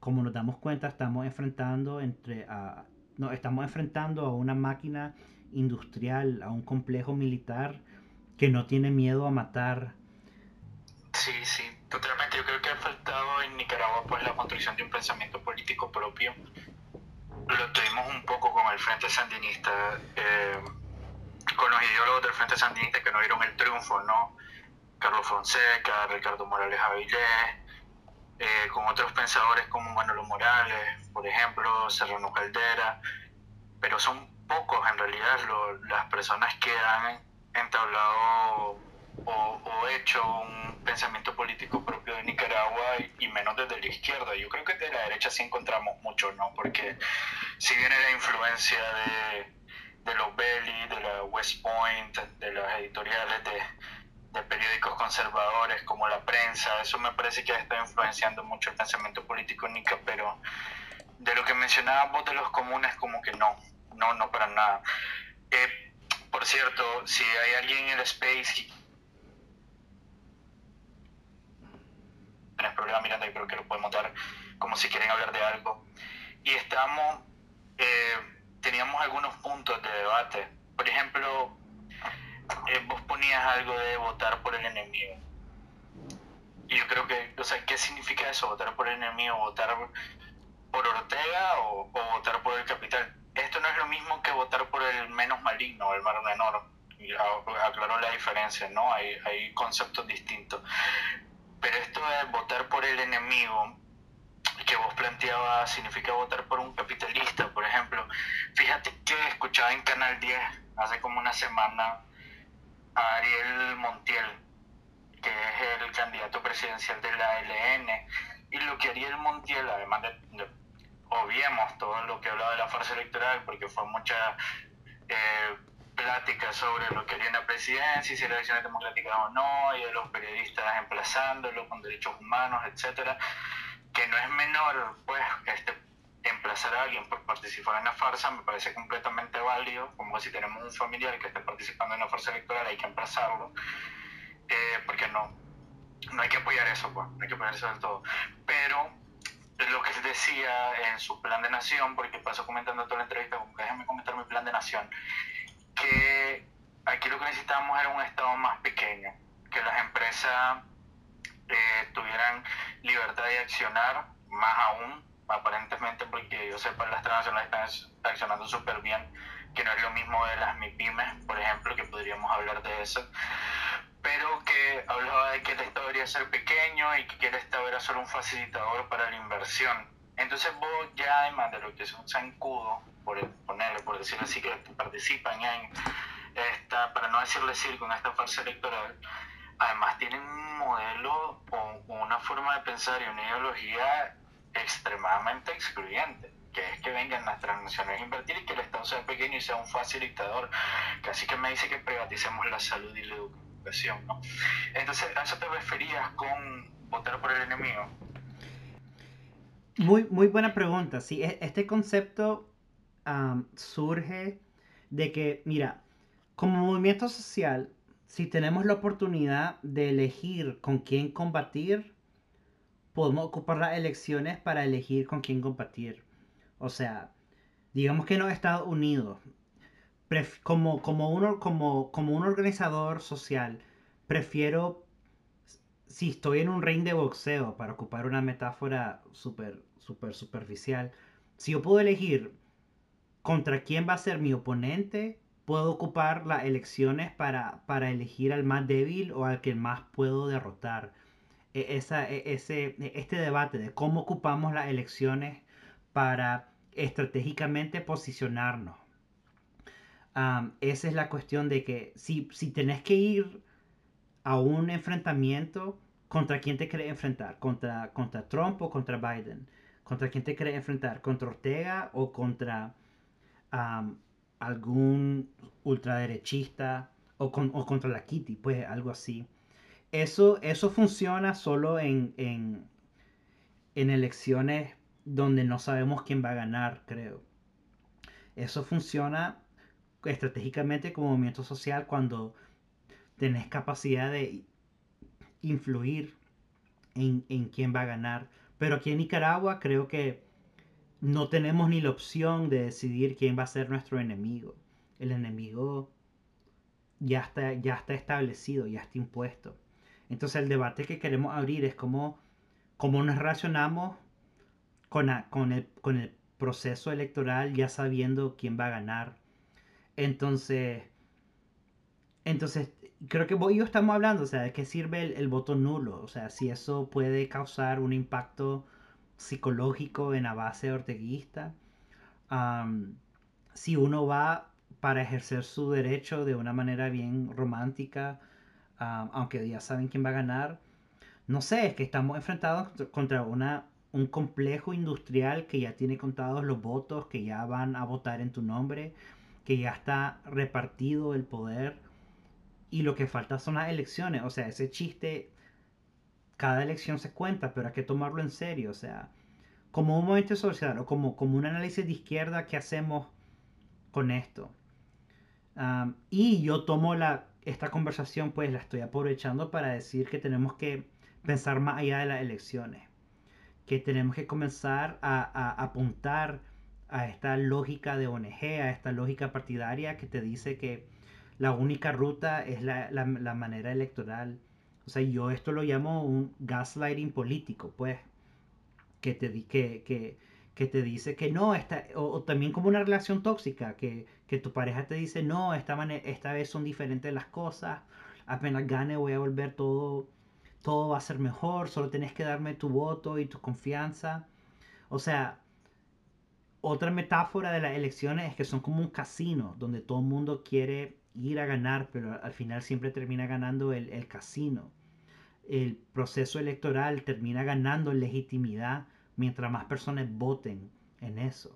como nos damos cuenta estamos enfrentando entre a, no, estamos enfrentando a una máquina industrial, a un complejo militar que no tiene miedo a matar. Sí, sí, totalmente. Yo creo que ha faltado en Nicaragua pues la construcción de un pensamiento político propio. Lo tuvimos un poco con el Frente Sandinista, eh, con los ideólogos del Frente Sandinista que no vieron el triunfo, ¿no? Carlos Fonseca, Ricardo Morales Avilés, eh, con otros pensadores como Manolo Morales, por ejemplo, Serrano Caldera, pero son pocos en realidad las personas que han entablado o, hecho un pensamiento político propio de Nicaragua y, menos desde la izquierda. Yo creo que de la derecha sí encontramos mucho, ¿no? Porque si viene la influencia de, de los Belly, de la West Point, de las editoriales de, de periódicos conservadores como la prensa, eso me parece que estado influenciando mucho el pensamiento político nica, pero de lo que mencionabas vos de los comunes, como que no, no, no para nada. Eh, por cierto, si hay alguien en el space el problema Miranda, yo creo que lo podemos dar como si quieren hablar de algo. Y estamos, eh, teníamos algunos puntos de debate. Por ejemplo, eh, vos ponías algo de votar por el enemigo. Y yo creo que, o sea, ¿qué significa eso? ¿Votar por el enemigo? ¿Votar por Ortega o votar por el capital? Esto no es lo mismo que votar por el menos maligno, el mar menor. Aclaró la diferencia, ¿no? Hay, hay conceptos distintos. Pero esto de votar por el enemigo que vos planteabas significa votar por un capitalista, por ejemplo. Fíjate que escuchaba en Canal 10 hace como una semana a Ariel Montiel, que es el candidato presidencial de la LN, y lo que Ariel Montiel, además de obviemos todo lo que hablaba de la farsa electoral porque fue mucha eh, plática sobre lo que haría una presidencia, si elecciones democráticas o no, y de los periodistas emplazándolo con derechos humanos, etcétera, que no es menor, pues, este, emplazar a alguien por participar en una farsa me parece completamente válido, como si tenemos un familiar que esté participando en una farsa electoral, hay que emplazarlo, eh, porque no, no hay que apoyar eso, pues, no hay que apoyar eso del todo. Pero lo que decía en su plan de nación, porque pasó comentando toda la entrevista, como déjame comentar mi plan de nación, que aquí lo que necesitábamos era un Estado más pequeño, que las empresas eh, tuvieran libertad de accionar, más aún, aparentemente, porque yo sepa, las transnacionales están accionando súper bien, que no es lo mismo de las MIPIMES, por ejemplo, que podríamos hablar de eso pero que hablaba de que el Estado debería ser pequeño y que el Estado era solo un facilitador para la inversión. Entonces vos ya además de lo que es un zancudo, por ponerle, por decirlo así, que participan en esta, para no decirle circo, en esta farsa electoral, además tienen un modelo o una forma de pensar y una ideología extremadamente excluyente que es que vengan las transnacionales a invertir y que el Estado sea pequeño y sea un facilitador. Casi que me dice que privaticemos la salud y la educación entonces, ¿a eso te referías con votar por el enemigo? Muy, muy buena pregunta. Sí, e, este concepto surge de que, mira, como movimiento social, si tenemos la oportunidad de elegir con quién combatir, podemos ocupar las elecciones para elegir con quién combatir. O sea, digamos que en los Estados Unidos como, como, uno, como, como un organizador social, prefiero, si estoy en un ring de boxeo, para ocupar una metáfora súper, súper superficial, si yo puedo elegir contra quién va a ser mi oponente, puedo ocupar las elecciones para, para elegir al más débil o al que más puedo derrotar. E, esa, e, ese, este debate de cómo ocupamos las elecciones para estratégicamente posicionarnos esa es la cuestión de que si, si tenés que ir a un enfrentamiento, ¿contra quién te querés enfrentar? ¿Contra, ¿Contra Trump o contra Biden? ¿Contra quién te querés enfrentar? ¿Contra Ortega o contra algún ultraderechista o, con, o, contra la Kitty? Pues algo así. Eso, eso funciona solo en, en, en elecciones donde no sabemos quién va a ganar, creo. Eso funciona estratégicamente como movimiento social cuando tenés capacidad de influir en, en quién va a ganar. Pero aquí en Nicaragua creo que no tenemos ni la opción de decidir quién va a ser nuestro enemigo. El enemigo ya está, ya está establecido, ya está impuesto. Entonces el debate que queremos abrir es cómo, cómo nos relacionamos con, con, el, con el proceso electoral ya sabiendo quién va a ganar entonces, entonces creo que vos y yo estamos hablando, o sea, de qué sirve el, voto nulo, o sea, si eso puede causar un impacto psicológico en la base orteguista, si uno va para ejercer su derecho de una manera bien romántica, aunque ya saben quién va a ganar, no sé, es que estamos enfrentados contra una, un complejo industrial que ya tiene contados los votos, que ya van a votar en tu nombre, que ya está repartido el poder y lo que falta son las elecciones. O sea, ese chiste, cada elección se cuenta, pero hay que tomarlo en serio. O sea, como un movimiento social o como, como un análisis de izquierda, ¿qué hacemos con esto? y yo tomo la, esta conversación, pues la estoy aprovechando para decir que tenemos que pensar más allá de las elecciones, que tenemos que comenzar a apuntar a esta lógica de ONG, a esta lógica partidaria que te dice que la única ruta es la, manera electoral. O sea, yo esto lo llamo un gaslighting político, pues, que te, que, que, que te dice que no, esta, o, también como una relación tóxica, que, tu pareja te dice, no, esta, esta vez son diferentes las cosas, apenas gane voy a volver todo, todo va a ser mejor, solo tienes que darme tu voto y tu confianza. O sea, otra metáfora de las elecciones es que son como un casino donde todo el mundo quiere ir a ganar, pero al final siempre termina ganando el, casino. El proceso electoral termina ganando legitimidad mientras más personas voten en eso.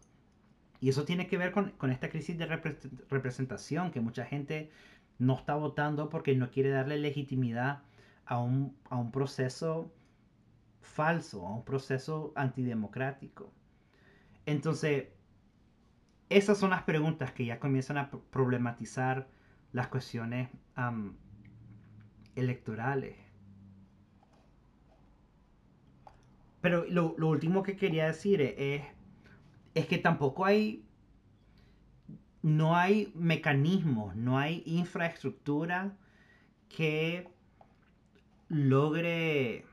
Y eso tiene que ver con, esta crisis de representación, que mucha gente no está votando porque no quiere darle legitimidad a un, a un proceso falso, a un proceso antidemocrático. Entonces, esas son las preguntas que ya comienzan a problematizar las cuestiones electorales. Pero lo, último que quería decir es, es que tampoco hay, no hay mecanismos, no hay infraestructura que logre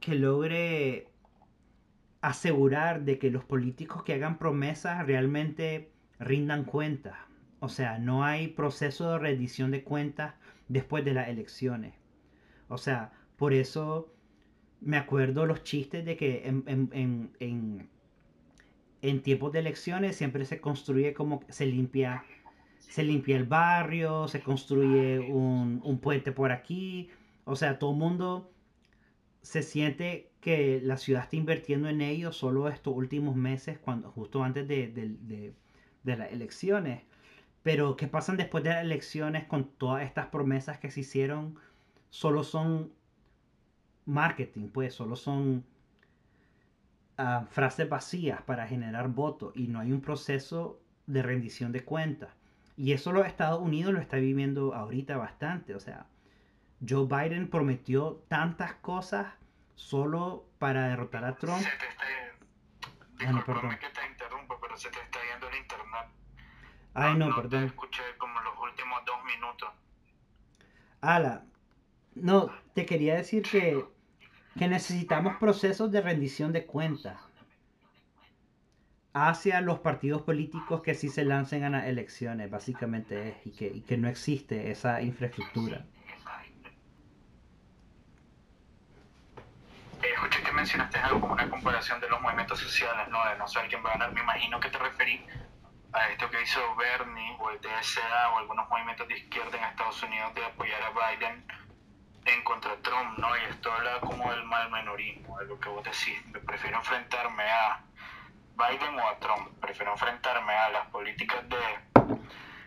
que logre asegurar de que los políticos que hagan promesas realmente rindan cuentas. O sea, no hay proceso de rendición de cuentas después de las elecciones. O sea, por eso me acuerdo los chistes de que en, en, tiempos de elecciones siempre se construye como se limpia, se limpia el barrio, se construye un, un puente por aquí. O sea, todo el mundo se siente que la ciudad está invirtiendo en ello solo estos últimos meses, cuando, justo antes de, de las elecciones. Pero ¿qué pasan después de las elecciones con todas estas promesas que se hicieron? Solo son marketing, pues, solo son ah, frases vacías para generar votos y no hay un proceso de rendición de cuentas. Y eso los Estados Unidos lo está viviendo ahorita bastante. O sea, Joe Biden prometió tantas cosas solo para derrotar a Trump. Se te está... Disculpame que te interrumpo, pero se te está yendo el internet. Ay, no, perdón. Te escuché como los últimos dos minutos. Ala, no, te quería decir que, que necesitamos procesos de rendición de cuentas hacia los partidos políticos que sí se lancen a las elecciones, básicamente es, y que, y que no existe esa infraestructura. Mencionaste algo como una comparación de los movimientos sociales, ¿no? De no saber quién va a ganar. Me imagino que te referí a esto que hizo Bernie o el TSA o algunos movimientos de izquierda en Estados Unidos de apoyar a Biden en contra de Trump, ¿no? Y esto habla como del mal menorismo, de lo que vos decís. Prefiero enfrentarme a Biden o a Trump. Prefiero enfrentarme a las políticas de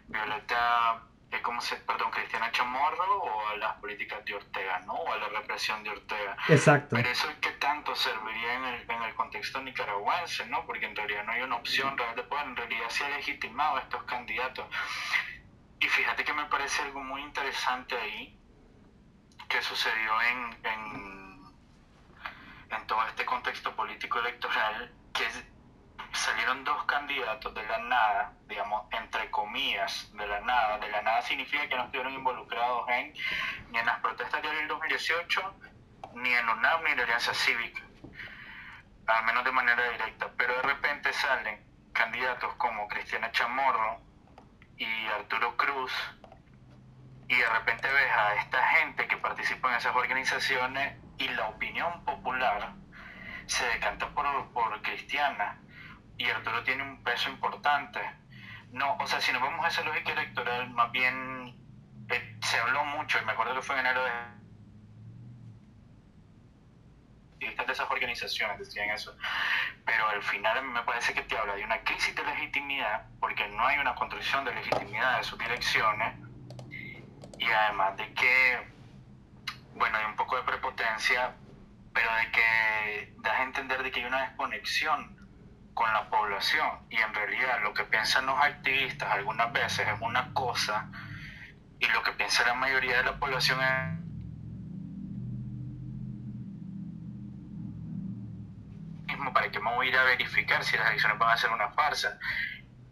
Violeta es como se, perdón, Cristiana Chamorro o a las políticas de Ortega, ¿no? O a la represión de Ortega. Exacto. Pero eso es que tanto serviría en el, en el contexto nicaragüense, ¿no? Porque en realidad no hay una opción real de poder, en realidad se ha legitimado a estos candidatos. Y fíjate que me parece algo muy interesante ahí que sucedió en, en, en todo este contexto político electoral, que es salieron dos candidatos de la nada, digamos, entre comillas, de la nada. De la nada significa que no estuvieron involucrados en, ni en las protestas de abril 2018, ni en UNAM, ni en la Alianza Cívica, al menos de manera directa. Pero de repente salen candidatos como Cristiana Chamorro y Arturo Cruz, y de repente ves a esta gente que participa en esas organizaciones y la opinión popular se decanta por, por Cristiana y Arturo tiene un peso importante. No, o sea, si nos vemos a esa lógica electoral, más bien eh, se habló mucho, y me acuerdo que fue en enero de de esas organizaciones decían eso, pero al final me parece que te habla de una crisis de legitimidad, porque no hay una construcción de legitimidad de sus direcciones, y además de que, bueno, hay un poco de prepotencia, pero de que das a entender de que hay una desconexión con la población. Y en realidad lo que piensan los activistas algunas veces es una cosa y lo que piensa la mayoría de la población es para qué me voy a ir a verificar si las elecciones van a ser una farsa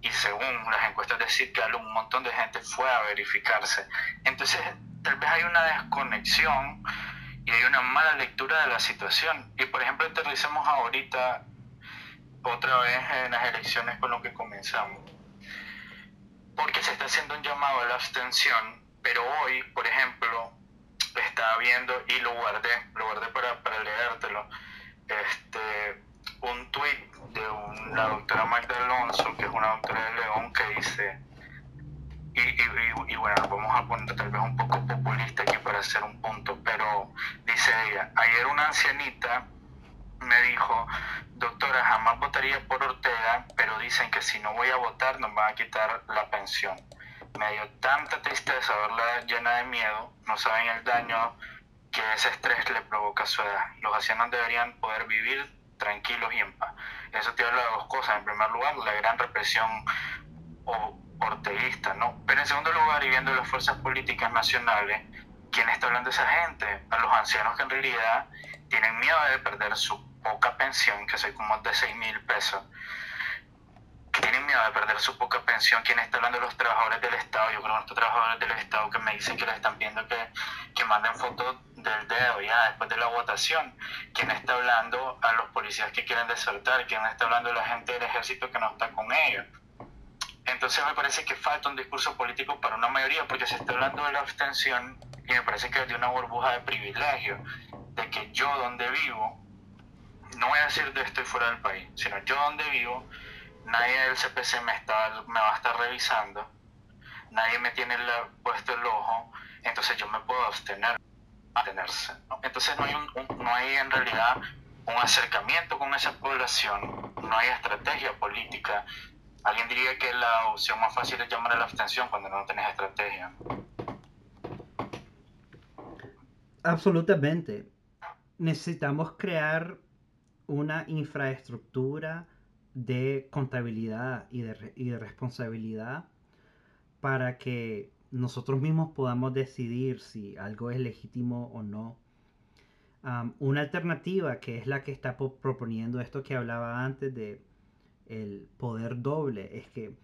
y según las encuestas de CITCAL un montón de gente fue a verificarse. Entonces tal vez hay una desconexión y hay una mala lectura de la situación. Y por ejemplo aterricemos ahorita otra vez en las elecciones con lo que comenzamos. Porque se está haciendo un llamado a la abstención, pero hoy, por ejemplo, estaba viendo y lo guardé, lo guardé para, para leértelo, este, un tuit de la doctora Magda Alonso, que es una doctora de León, que dice, y, y, y, bueno, vamos a poner tal vez un poco populista aquí para hacer un punto, pero dice ella, ayer una ancianita me dijo, doctora, jamás votaría por Ortega, pero dicen que si no voy a votar nos van a quitar la pensión. Me dio tanta tristeza verla llena de miedo, no saben el daño que ese estrés le provoca a su edad. Los ancianos deberían poder vivir tranquilos y en paz. Eso te habla de dos cosas. En primer lugar, la gran represión orteguista, ¿no? Pero en segundo lugar, y viendo las fuerzas políticas nacionales, ¿quién está hablando de esa gente? A los ancianos que en realidad tienen miedo de perder su poca pensión, que soy como de 6 mil pesos, tienen miedo de perder su poca pensión. ¿Quién está hablando de los trabajadores del Estado? Yo conozco trabajadores del Estado que me dicen que les están viendo que, que manden fotos del dedo ya después de la votación. ¿Quién está hablando a los policías que quieren desertar? ¿Quién está hablando a la gente del ejército que no está con ellos? Entonces me parece que falta un discurso político para una mayoría, porque se está hablando de la abstención y me parece que es de una burbuja de privilegio, de que yo donde vivo, no voy a decir de estoy fuera del país, sino yo donde vivo, nadie del CPC me, está, me va a estar revisando, nadie me tiene puesto el ojo, entonces yo me puedo abstener, abstenerse. Entonces no hay, un, no hay en realidad un acercamiento con esa población, no hay estrategia política. Alguien diría que la opción más fácil es llamar a la abstención cuando no tenés estrategia. Absolutamente. Necesitamos crear una infraestructura de contabilidad y de, responsabilidad para que nosotros mismos podamos decidir si algo es legítimo o no. una alternativa que es la que está proponiendo esto que hablaba antes de el poder doble es que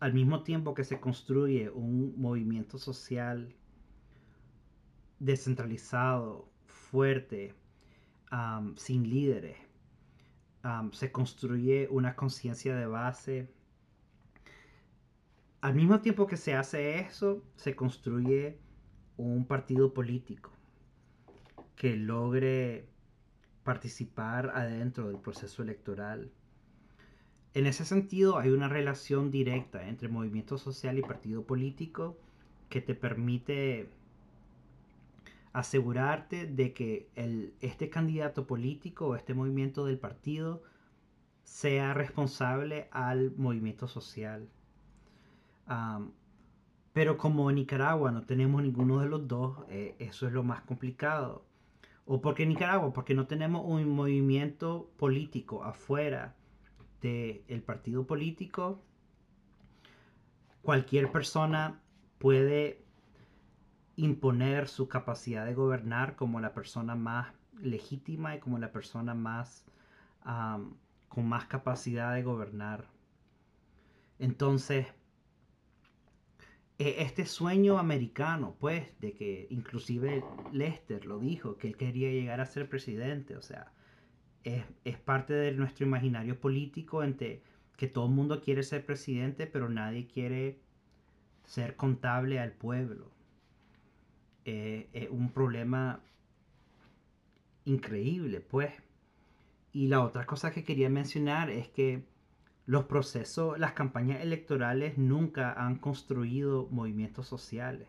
al mismo tiempo que se construye un movimiento social descentralizado, fuerte, sin líderes, se construye una conciencia de base. Al mismo tiempo que se hace eso, se construye un partido político que logre participar adentro del proceso electoral. En ese sentido, hay una relación directa entre movimiento social y partido político que te permite asegurarte de que el, este candidato político o este movimiento del partido sea responsable al movimiento social. pero como en Nicaragua no tenemos ninguno de los dos, eh, eso es lo más complicado. ¿O por qué Nicaragua? Porque no tenemos un movimiento político afuera del partido político. Cualquier persona puede imponer su capacidad de gobernar como la persona más legítima y como la persona más con más capacidad de gobernar. Entonces, e, este sueño americano, pues, de que inclusive Lester lo dijo, que él quería llegar a ser presidente, o sea, es, es parte de nuestro imaginario político entre que todo el mundo quiere ser presidente, pero nadie quiere ser contable al pueblo es eh, un problema increíble, pues. Y la otra cosa que quería mencionar es que los procesos, las campañas electorales nunca han construido movimientos sociales.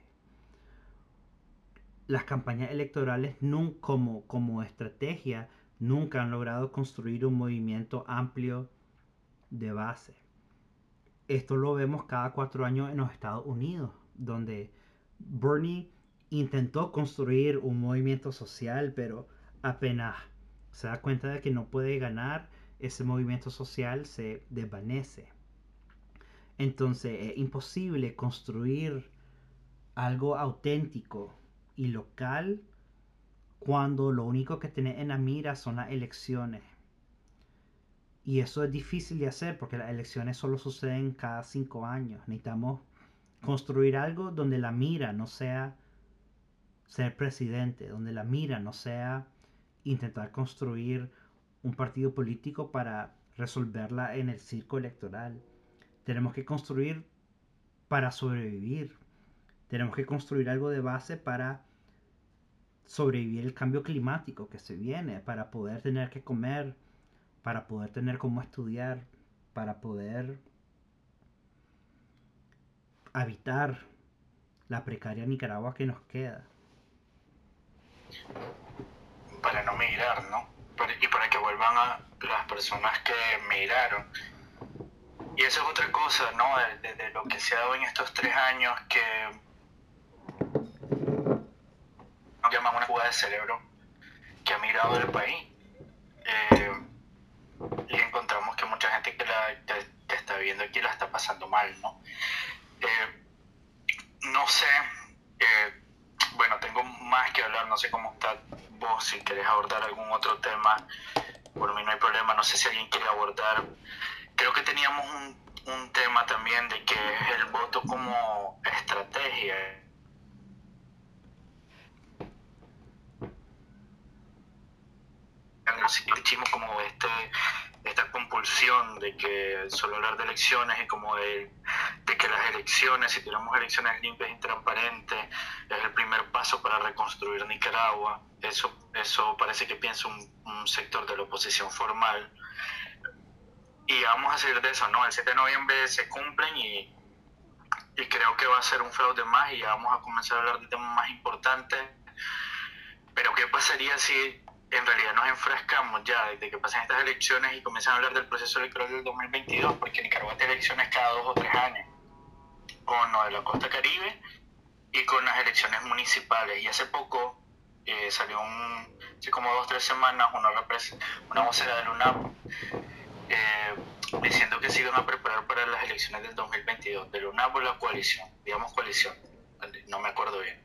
Las campañas electorales como, como estrategia nunca han logrado construir un movimiento amplio de base. Esto lo vemos cada cuatro años en los Estados Unidos, donde Bernie intentó construir un movimiento social, pero apenas se da cuenta de que no puede ganar, ese movimiento social se desvanece. Entonces es imposible construir algo auténtico y local cuando lo único que tiene en la mira son las elecciones. Y eso es difícil de hacer porque las elecciones solo suceden cada cinco años. Necesitamos construir algo donde la mira no sea ser presidente, donde la mira no sea intentar construir un partido político para resolverla en el circo electoral. Tenemos que construir para sobrevivir. Tenemos que construir algo de base para sobrevivir el cambio climático que se viene, para poder tener que comer, para poder tener cómo estudiar, para poder habitar la precaria Nicaragua que nos queda para no migrar, ¿no? y para que vuelvan participan las personas que emigraron. Y eso es otra cosa, ¿no? De, lo que se ha dado en estos tres años que nos llaman una fuga de cerebro que ha migrado del país. Eh, y encontramos que mucha gente que, la, está viviendo aquí la está pasando mal, ¿no? Eh, no sé, eh, bueno, tengo más que hablar, no sé cómo está vos, si querés abordar algún otro tema, por mí no hay problema, no sé si alguien quiere abordar. Creo que teníamos un, un tema también de que el voto como estrategia el como este esta compulsión de que solo hablar de elecciones y como de, que las elecciones, si tenemos elecciones limpias y transparentes, es el primer paso para reconstruir Nicaragua. Eso, eso parece que piensa un, sector de la oposición formal. Y vamos a salir de eso, ¿no? El 7 de noviembre se cumplen y, y creo que va a ser un fraude más y ya vamos a comenzar a hablar de temas más importantes. Pero ¿qué pasaría si en realidad nos enfrascamos ya desde que pasan estas elecciones y comienzan a hablar del proceso electoral del 2022, porque Nicaragua tiene elecciones cada dos o tres años, con lo de la costa caribe y con las elecciones municipales. Y hace poco eh, salió un, hace como dos o tres semanas, una, una vocera de UNAP eh, diciendo que se iban a preparar para las elecciones del 2022, de UNAP o la coalición, digamos coalición, no me acuerdo bien.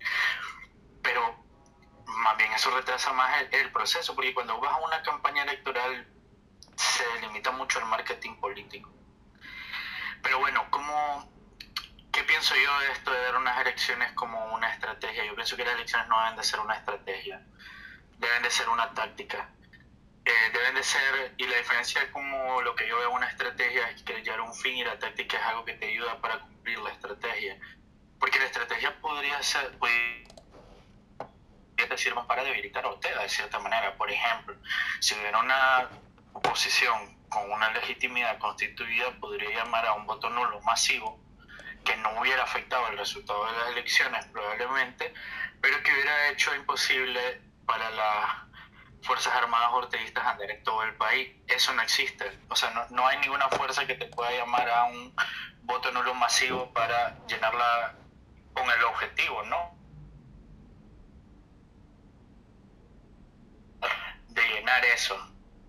Pero más bien eso retrasa más el, proceso, porque cuando vas a una campaña electoral se limita mucho el marketing político. Pero bueno, ¿cómo, ¿qué pienso yo de esto de dar unas elecciones como una estrategia? Yo pienso que las elecciones no deben de ser una estrategia, deben de ser una táctica. Eh, deben de ser, y la diferencia como lo que yo veo una estrategia es que un fin y la táctica es algo que te ayuda para cumplir la estrategia. Porque la estrategia podría ser, te sirvan para debilitar a Ortega de cierta manera. Por ejemplo, si hubiera una oposición con una legitimidad constituida, podría llamar a un voto nulo masivo que no hubiera afectado el resultado de las elecciones probablemente, pero que hubiera hecho imposible para las Fuerzas Armadas orteguistas andar en todo el país. Eso no existe. O sea, no, no hay ninguna fuerza que te pueda llamar a un voto nulo masivo para llenarla con el objetivo, ¿no? De llenar eso,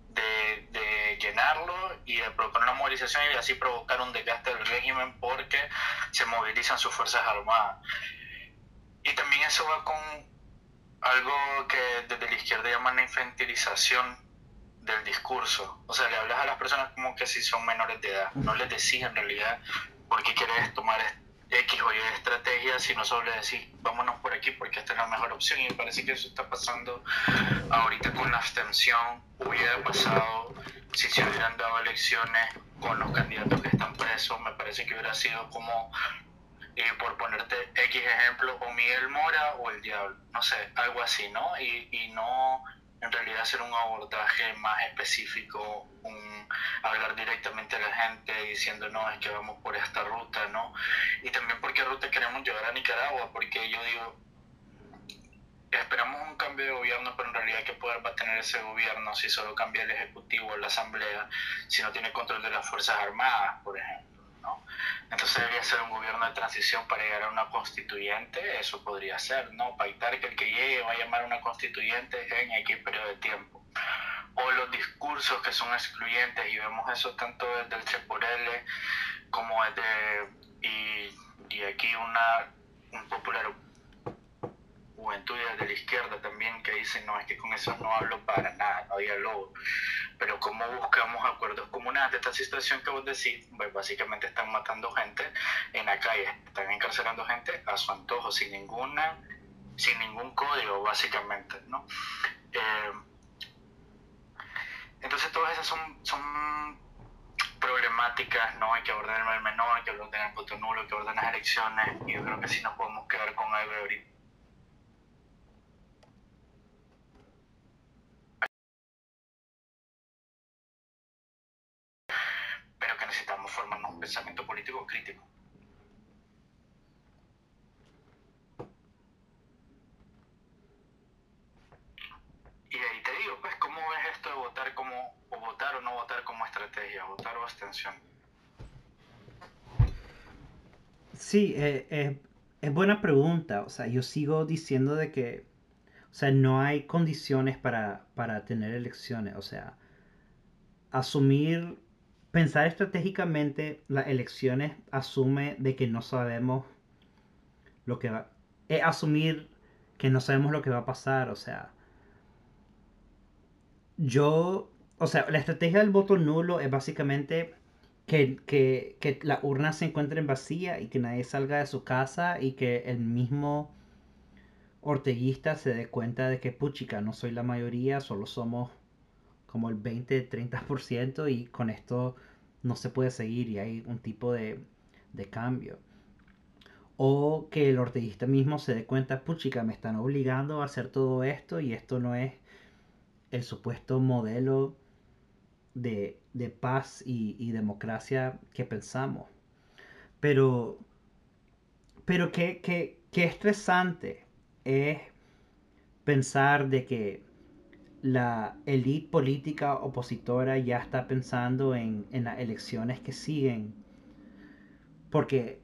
de, de, llenarlo y de proponer una movilización y así provocar un desgaste del régimen porque se movilizan sus fuerzas armadas. Y también eso va con algo que desde la izquierda llaman la infantilización del discurso. O sea, le hablas a las personas como que si son menores de edad. No les decís en realidad por qué quieres tomar X o Y estrategia, sino solo decís, vámonos por aquí porque esta es la mejor opción. Y me parece que eso está pasando ahorita con la abstención. Hubiera pasado si se hubieran dado elecciones con los candidatos que están presos. Me parece que hubiera sido como, eh, por ponerte X ejemplo, o Miguel Mora o el Diablo. No sé, algo así, ¿no? Y, y no en realidad hacer un abordaje más específico, un, hablar directamente a la gente diciendo, no, es que vamos por esta ruta, ¿no? Y también por qué ruta queremos llegar a Nicaragua, porque yo digo, esperamos un cambio de gobierno, pero en realidad ¿qué poder va a tener ese gobierno si solo cambia el Ejecutivo la Asamblea, si no tiene control de las Fuerzas Armadas, por ejemplo? Entonces debería ser un gobierno de transición para llegar a una constituyente, eso podría ser, ¿no? Pactar que el que llegue va a llamar a una constituyente en X periodo de tiempo. O los discursos que son excluyentes, y vemos eso tanto desde el Cheporele como desde, y, y aquí una, un popular juventud de la izquierda también que dicen, no, es que con eso no hablo para nada, no diálogo. Pero cómo buscamos acuerdos comunales de esta situación que vos decís, pues básicamente están matando gente en la calle, están encarcelando gente a su antojo, sin ninguna, sin ningún código, básicamente, ¿no? Eh, entonces todas esas son, son problemáticas, ¿no? Hay que abordar el mal menor, hay que abordar el voto nulo, hay que abordar las elecciones, y yo creo que sí nos podemos quedar con algo ahorita necesitamos formarnos un pensamiento político crítico. Y ahí te digo, pues, ¿cómo ves esto de votar como, o abstención. Sí, eh, es buena pregunta. O sea, yo sigo diciendo de que, o sea, no hay condiciones para, para tener elecciones. O sea, asumir, pensar estratégicamente las elecciones asume de que no sabemos lo que va, es asumir que no sabemos lo que va a pasar, o sea, yo, o sea, la estrategia del voto nulo es básicamente que, que, que las urnas se encuentren vacías y que nadie salga de su casa y que el mismo orteguista se dé cuenta de que, puchica, no soy la mayoría, solo somos como el 20-30% y con esto no se puede seguir y hay un tipo de, de cambio. O que el orteguista mismo se dé cuenta, puchica, me están obligando a hacer todo esto y esto no es el supuesto modelo de, de paz y, democracia que pensamos. Pero, pero qué, qué, qué estresante es pensar de que la élite política opositora ya está pensando en, en, las elecciones que siguen. Porque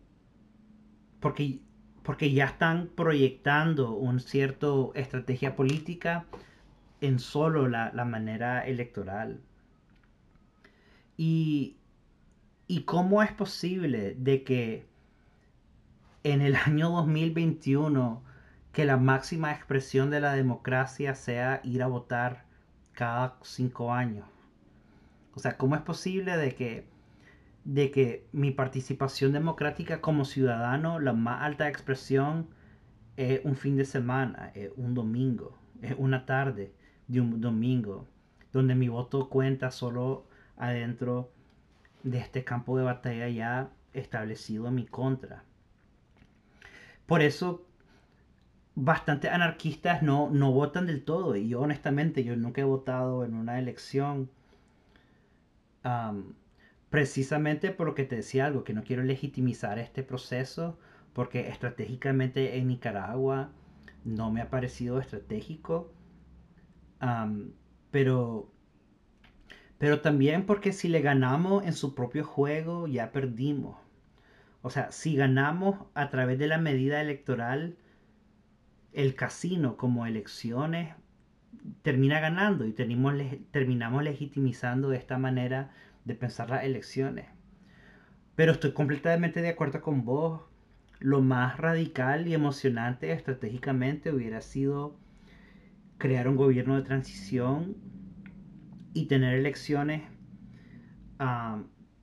porque, porque ya están proyectando una cierta estrategia política en solo la, manera electoral. Y, y cómo es posible de que en el año 2021 que la máxima expresión de la democracia sea ir a votar cada cinco años. O sea, ¿cómo es posible de que de que mi participación democrática como ciudadano, la más alta expresión, es un fin de semana, es un domingo, es una tarde de un domingo, donde mi voto cuenta solo adentro de este campo de batalla ya establecido en mi contra. Por eso, bastantes anarquistas no, no votan del todo. Y yo honestamente, yo nunca he votado en una elección precisamente por lo que te decía algo, que no quiero legitimizar este proceso, porque estratégicamente en Nicaragua no me ha parecido estratégico, pero, pero también porque si le ganamos en su propio juego, ya perdimos. O sea, si ganamos a través de la medida electoral, el casino como elecciones termina ganando y terminamos legitimizando esta manera de pensar las elecciones. Pero estoy completamente de acuerdo con vos. Lo más radical y emocionante estratégicamente hubiera sido crear un gobierno de transición y tener elecciones,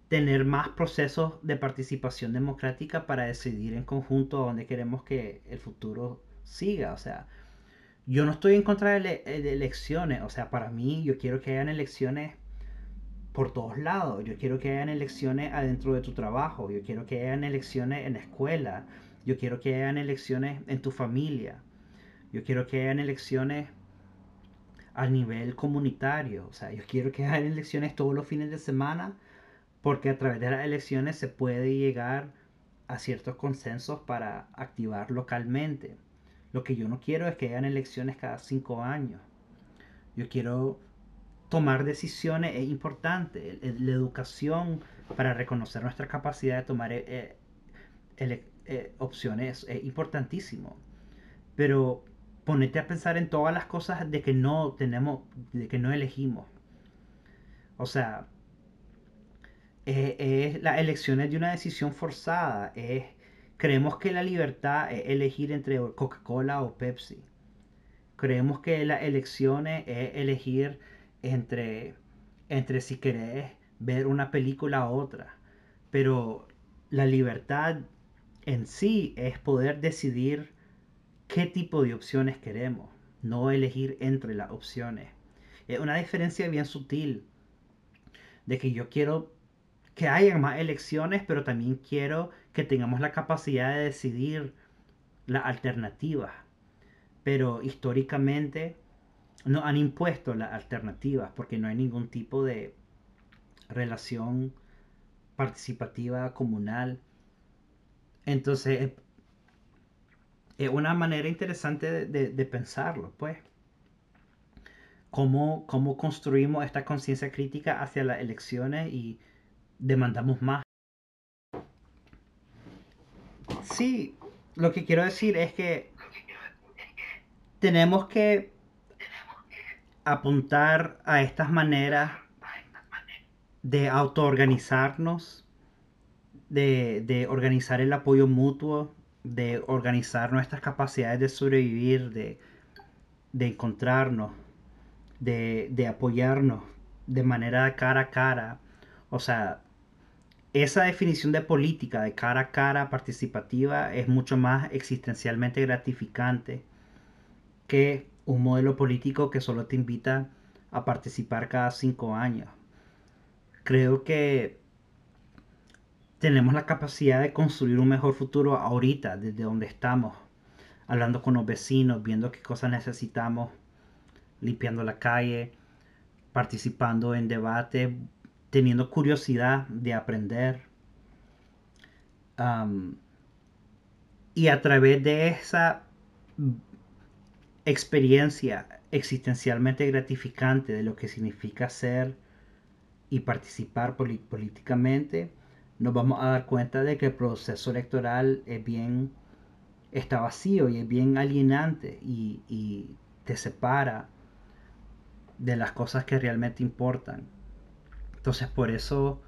tener más procesos de participación democrática para decidir en conjunto dónde queremos que el futuro siga. O sea, yo no estoy en contra de, de elecciones. O sea, para mí yo quiero que hayan elecciones por todos lados. Yo quiero que hayan elecciones adentro de tu trabajo. Yo quiero que hayan elecciones en la escuela. Yo quiero que hayan elecciones en tu familia. Yo quiero que hayan elecciones a nivel comunitario. O sea, yo quiero que hayan elecciones todos los fines de semana porque a través de las elecciones se puede llegar a ciertos consensos para activar localmente. Lo que yo no quiero es que hayan elecciones cada cinco años. Yo quiero tomar decisiones es importante. La educación para reconocer nuestra capacidad de tomar eh, eh, eh, opciones es importantísimo. Pero ponete a pensar en todas las cosas de que no tenemos, de que no elegimos. O sea, es las elecciones de una decisión forzada. Es, creemos que la libertad es elegir entre Coca-Cola o Pepsi. Creemos que las elecciones es elegir entre, entre si querés ver una película u otra. Pero la libertad en sí es poder decidir qué tipo de opciones queremos, no elegir entre las opciones. Es una diferencia bien sutil de que yo quiero que haya más elecciones, pero también quiero que tengamos la capacidad de decidir la alternativa. Pero históricamente no han impuesto las alternativas porque no hay ningún tipo de relación participativa comunal. Entonces, es una manera interesante de, pensarlo, pues. Cómo, cómo construimos esta conciencia crítica hacia las elecciones y demandamos más. Sí, lo que quiero decir es que tenemos que apuntar a estas maneras de autoorganizarnos, de, de organizar el apoyo mutuo, de organizar nuestras capacidades de sobrevivir, de, de encontrarnos, de, de apoyarnos de manera cara a cara. O sea, esa definición de política de cara a cara participativa es mucho más existencialmente gratificante que un modelo político que solo te invita a participar cada cinco años. Creo que tenemos la capacidad de construir un mejor futuro ahorita, desde donde estamos, hablando con los vecinos, viendo qué cosas necesitamos, limpiando la calle, participando en debate, teniendo curiosidad de aprender. y a través de esa experiencia existencialmente gratificante de lo que significa ser y participar políticamente, nos vamos a dar cuenta de que el proceso electoral es bien, está vacío y es bien alienante y, y te separa de las cosas que realmente importan. Entonces por eso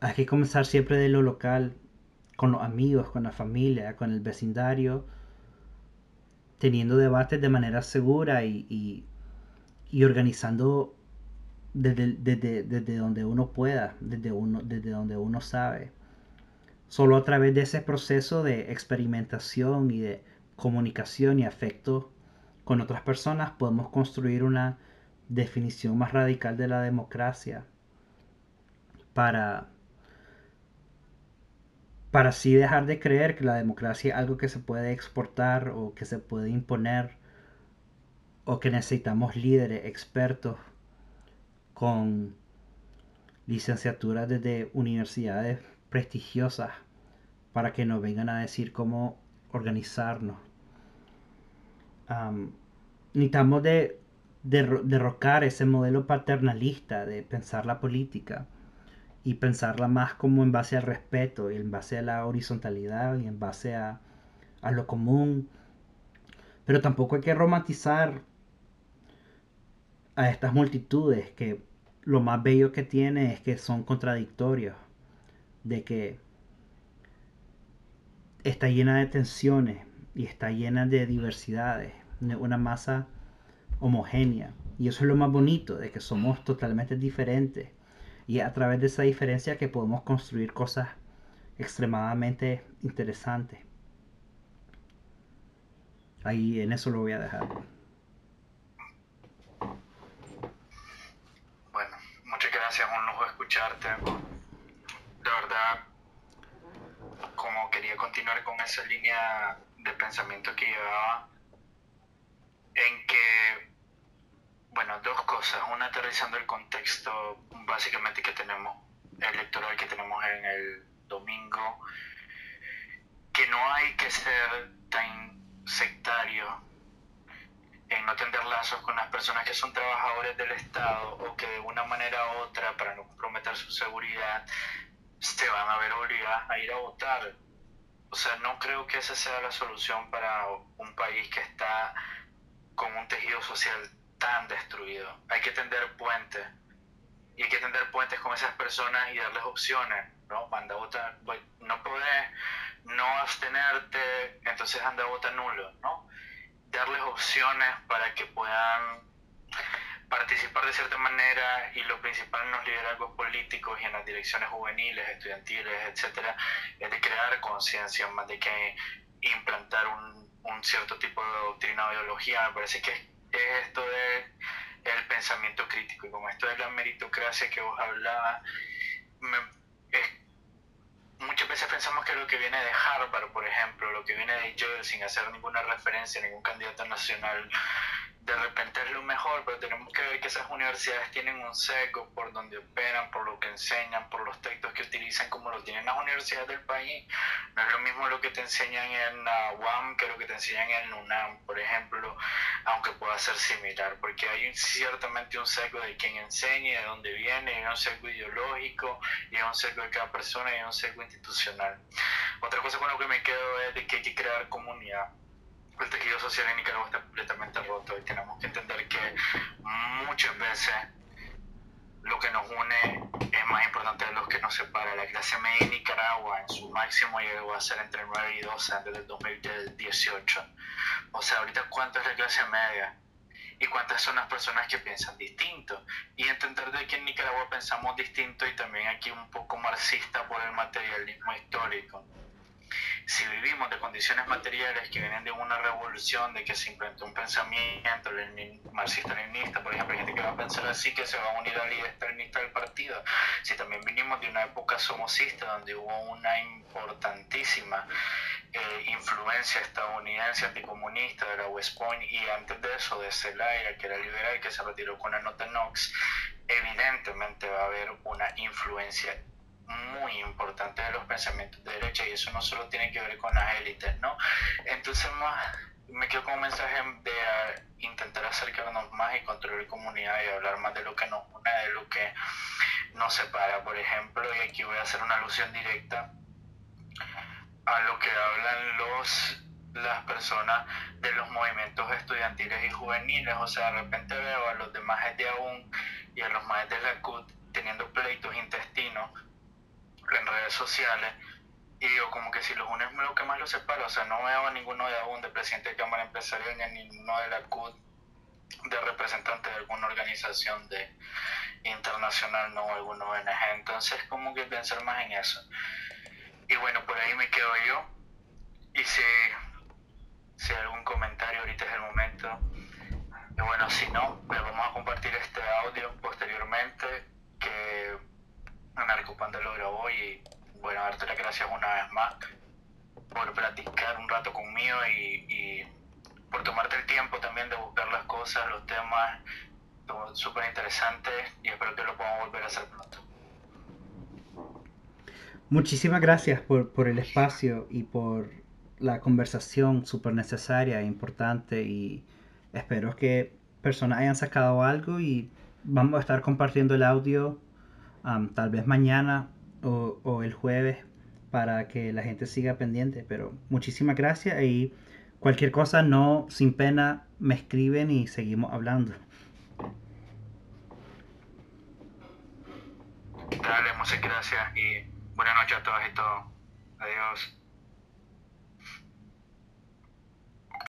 hay que comenzar siempre de lo local, con los amigos, con la familia, con el vecindario, teniendo debates de manera segura y, y, organizando desde, desde, donde uno pueda, desde, uno, desde donde uno sabe. Solo a través de ese proceso de experimentación y de comunicación y afecto con otras personas podemos construir una definición más radical de la democracia para para así dejar de creer que la democracia es algo que se puede exportar o que se puede imponer o que necesitamos líderes expertos con licenciaturas desde universidades prestigiosas para que nos vengan a decir cómo organizarnos. necesitamos de derrocar ese modelo paternalista de pensar la política y pensarla más como en base al respeto y en base a la horizontalidad y en base a, a lo común. Pero tampoco hay que romantizar a estas multitudes que lo más bello que tiene es que son contradictorios, de que está llena de tensiones y está llena de diversidades, una masa homogénea. Y eso es lo más bonito, de que somos totalmente diferentes. Y a través de esa diferencia que podemos construir cosas extremadamente interesantes. Ahí en eso lo voy a dejar. Bueno, muchas gracias, un lujo escucharte. De verdad, como quería continuar con esa línea de pensamiento que llevaba, en que bueno, dos cosas. Una, aterrizando el contexto básicamente que tenemos, electoral que tenemos en el domingo, que no hay que ser tan sectario en no tender lazos con las personas que son trabajadores del Estado o que de una manera u otra, para no comprometer su seguridad, se van a ver obligadas a ir a votar. O sea, no creo que esa sea la solución para un país que está con un tejido social tan destruido. Hay que tender puentes. Y hay que tender puentes con esas personas y darles opciones. ¿no? Anda a votar, no podés no abstenerte, entonces anda a votar nulo. ¿no? Darles opciones para que puedan participar de cierta manera y lo principal en los liderazgos políticos y en las direcciones juveniles, estudiantiles, etcétera, es de crear conciencia más de que implantar un, un cierto tipo de doctrina o ideología. Me parece que es es esto de el pensamiento crítico y como esto de la meritocracia que vos hablabas, muchas veces pensamos que lo que viene de Harvard, por ejemplo, lo que viene de Yale sin hacer ninguna referencia a ningún candidato nacional de repente es lo mejor, pero tenemos que ver que esas universidades tienen un sesgo por donde operan, por lo que enseñan, por los textos que utilizan, como lo tienen las universidades del país. No es lo mismo lo que te enseñan en la UAM que lo que te enseñan en UNAM, por ejemplo, aunque pueda ser similar, porque hay ciertamente un sesgo de quien enseña, de dónde viene, hay un sesgo ideológico, y hay un sesgo de cada persona, y hay un sesgo institucional. Otra cosa con lo que me quedo es de que hay que crear comunidad el tejido social en Nicaragua está completamente roto y tenemos que entender que muchas veces lo que nos une es más importante de lo que nos separa. La clase media en Nicaragua en su máximo llegó a ser entre 9 y 12 antes del 2018. O sea, ahorita cuánto es la clase media y cuántas son las personas que piensan distinto. Y entender de que en Nicaragua pensamos distinto y también aquí un poco marxista por el materialismo histórico si vivimos de condiciones materiales que vienen de una revolución, de que se inventó un pensamiento marxista-leninista, por ejemplo, hay gente que va a pensar así que se va a unir a la idea externista del partido. Si también vinimos de una época somocista donde hubo una importantísima eh, influencia estadounidense anticomunista de la West Point y antes de eso de Zelaya, que era liberal, que se retiró con la nota Knox, evidentemente va a haber una influencia muy importante de los pensamientos de derecha y eso no solo tiene que ver con las élites, ¿no? Entonces más me quedo con un mensaje de intentar acercarnos más y construir comunidad y hablar más de lo que nos une, de lo que nos separa, por ejemplo, y aquí voy a hacer una alusión directa a lo que hablan los las personas de los movimientos estudiantiles y juveniles, o sea, de repente veo a los demás de aún y a los más de la CUT teniendo pleitos intestinos en redes sociales y digo como que si los unes lo que más los separa, o sea, no veo a ninguno de aún de presidente de Cámara Empresarial ni a ninguno de la CUT de representante de alguna organización de internacional, no alguna ONG, entonces como que pensar más en eso. Y bueno, por ahí me quedo yo. Y si, si hay algún comentario, ahorita es el momento. Y bueno, si no, pues vamos a compartir este audio posteriormente que Anarcopanda lo grabó y bueno, darte las gracias una vez más por platicar un rato conmigo y, por tomarte el tiempo también de buscar las cosas, los temas súper interesantes y espero que lo podamos volver a hacer pronto. Muchísimas gracias por, por el espacio y por la conversación súper necesaria e importante y espero que personas hayan sacado algo y vamos a estar compartiendo el audio tal vez mañana o, el jueves para que la gente siga pendiente. Pero muchísimas gracias y cualquier cosa, no sin pena, me escriben y seguimos hablando. Muchas gracias y buenas noches a todos y todos. Adiós.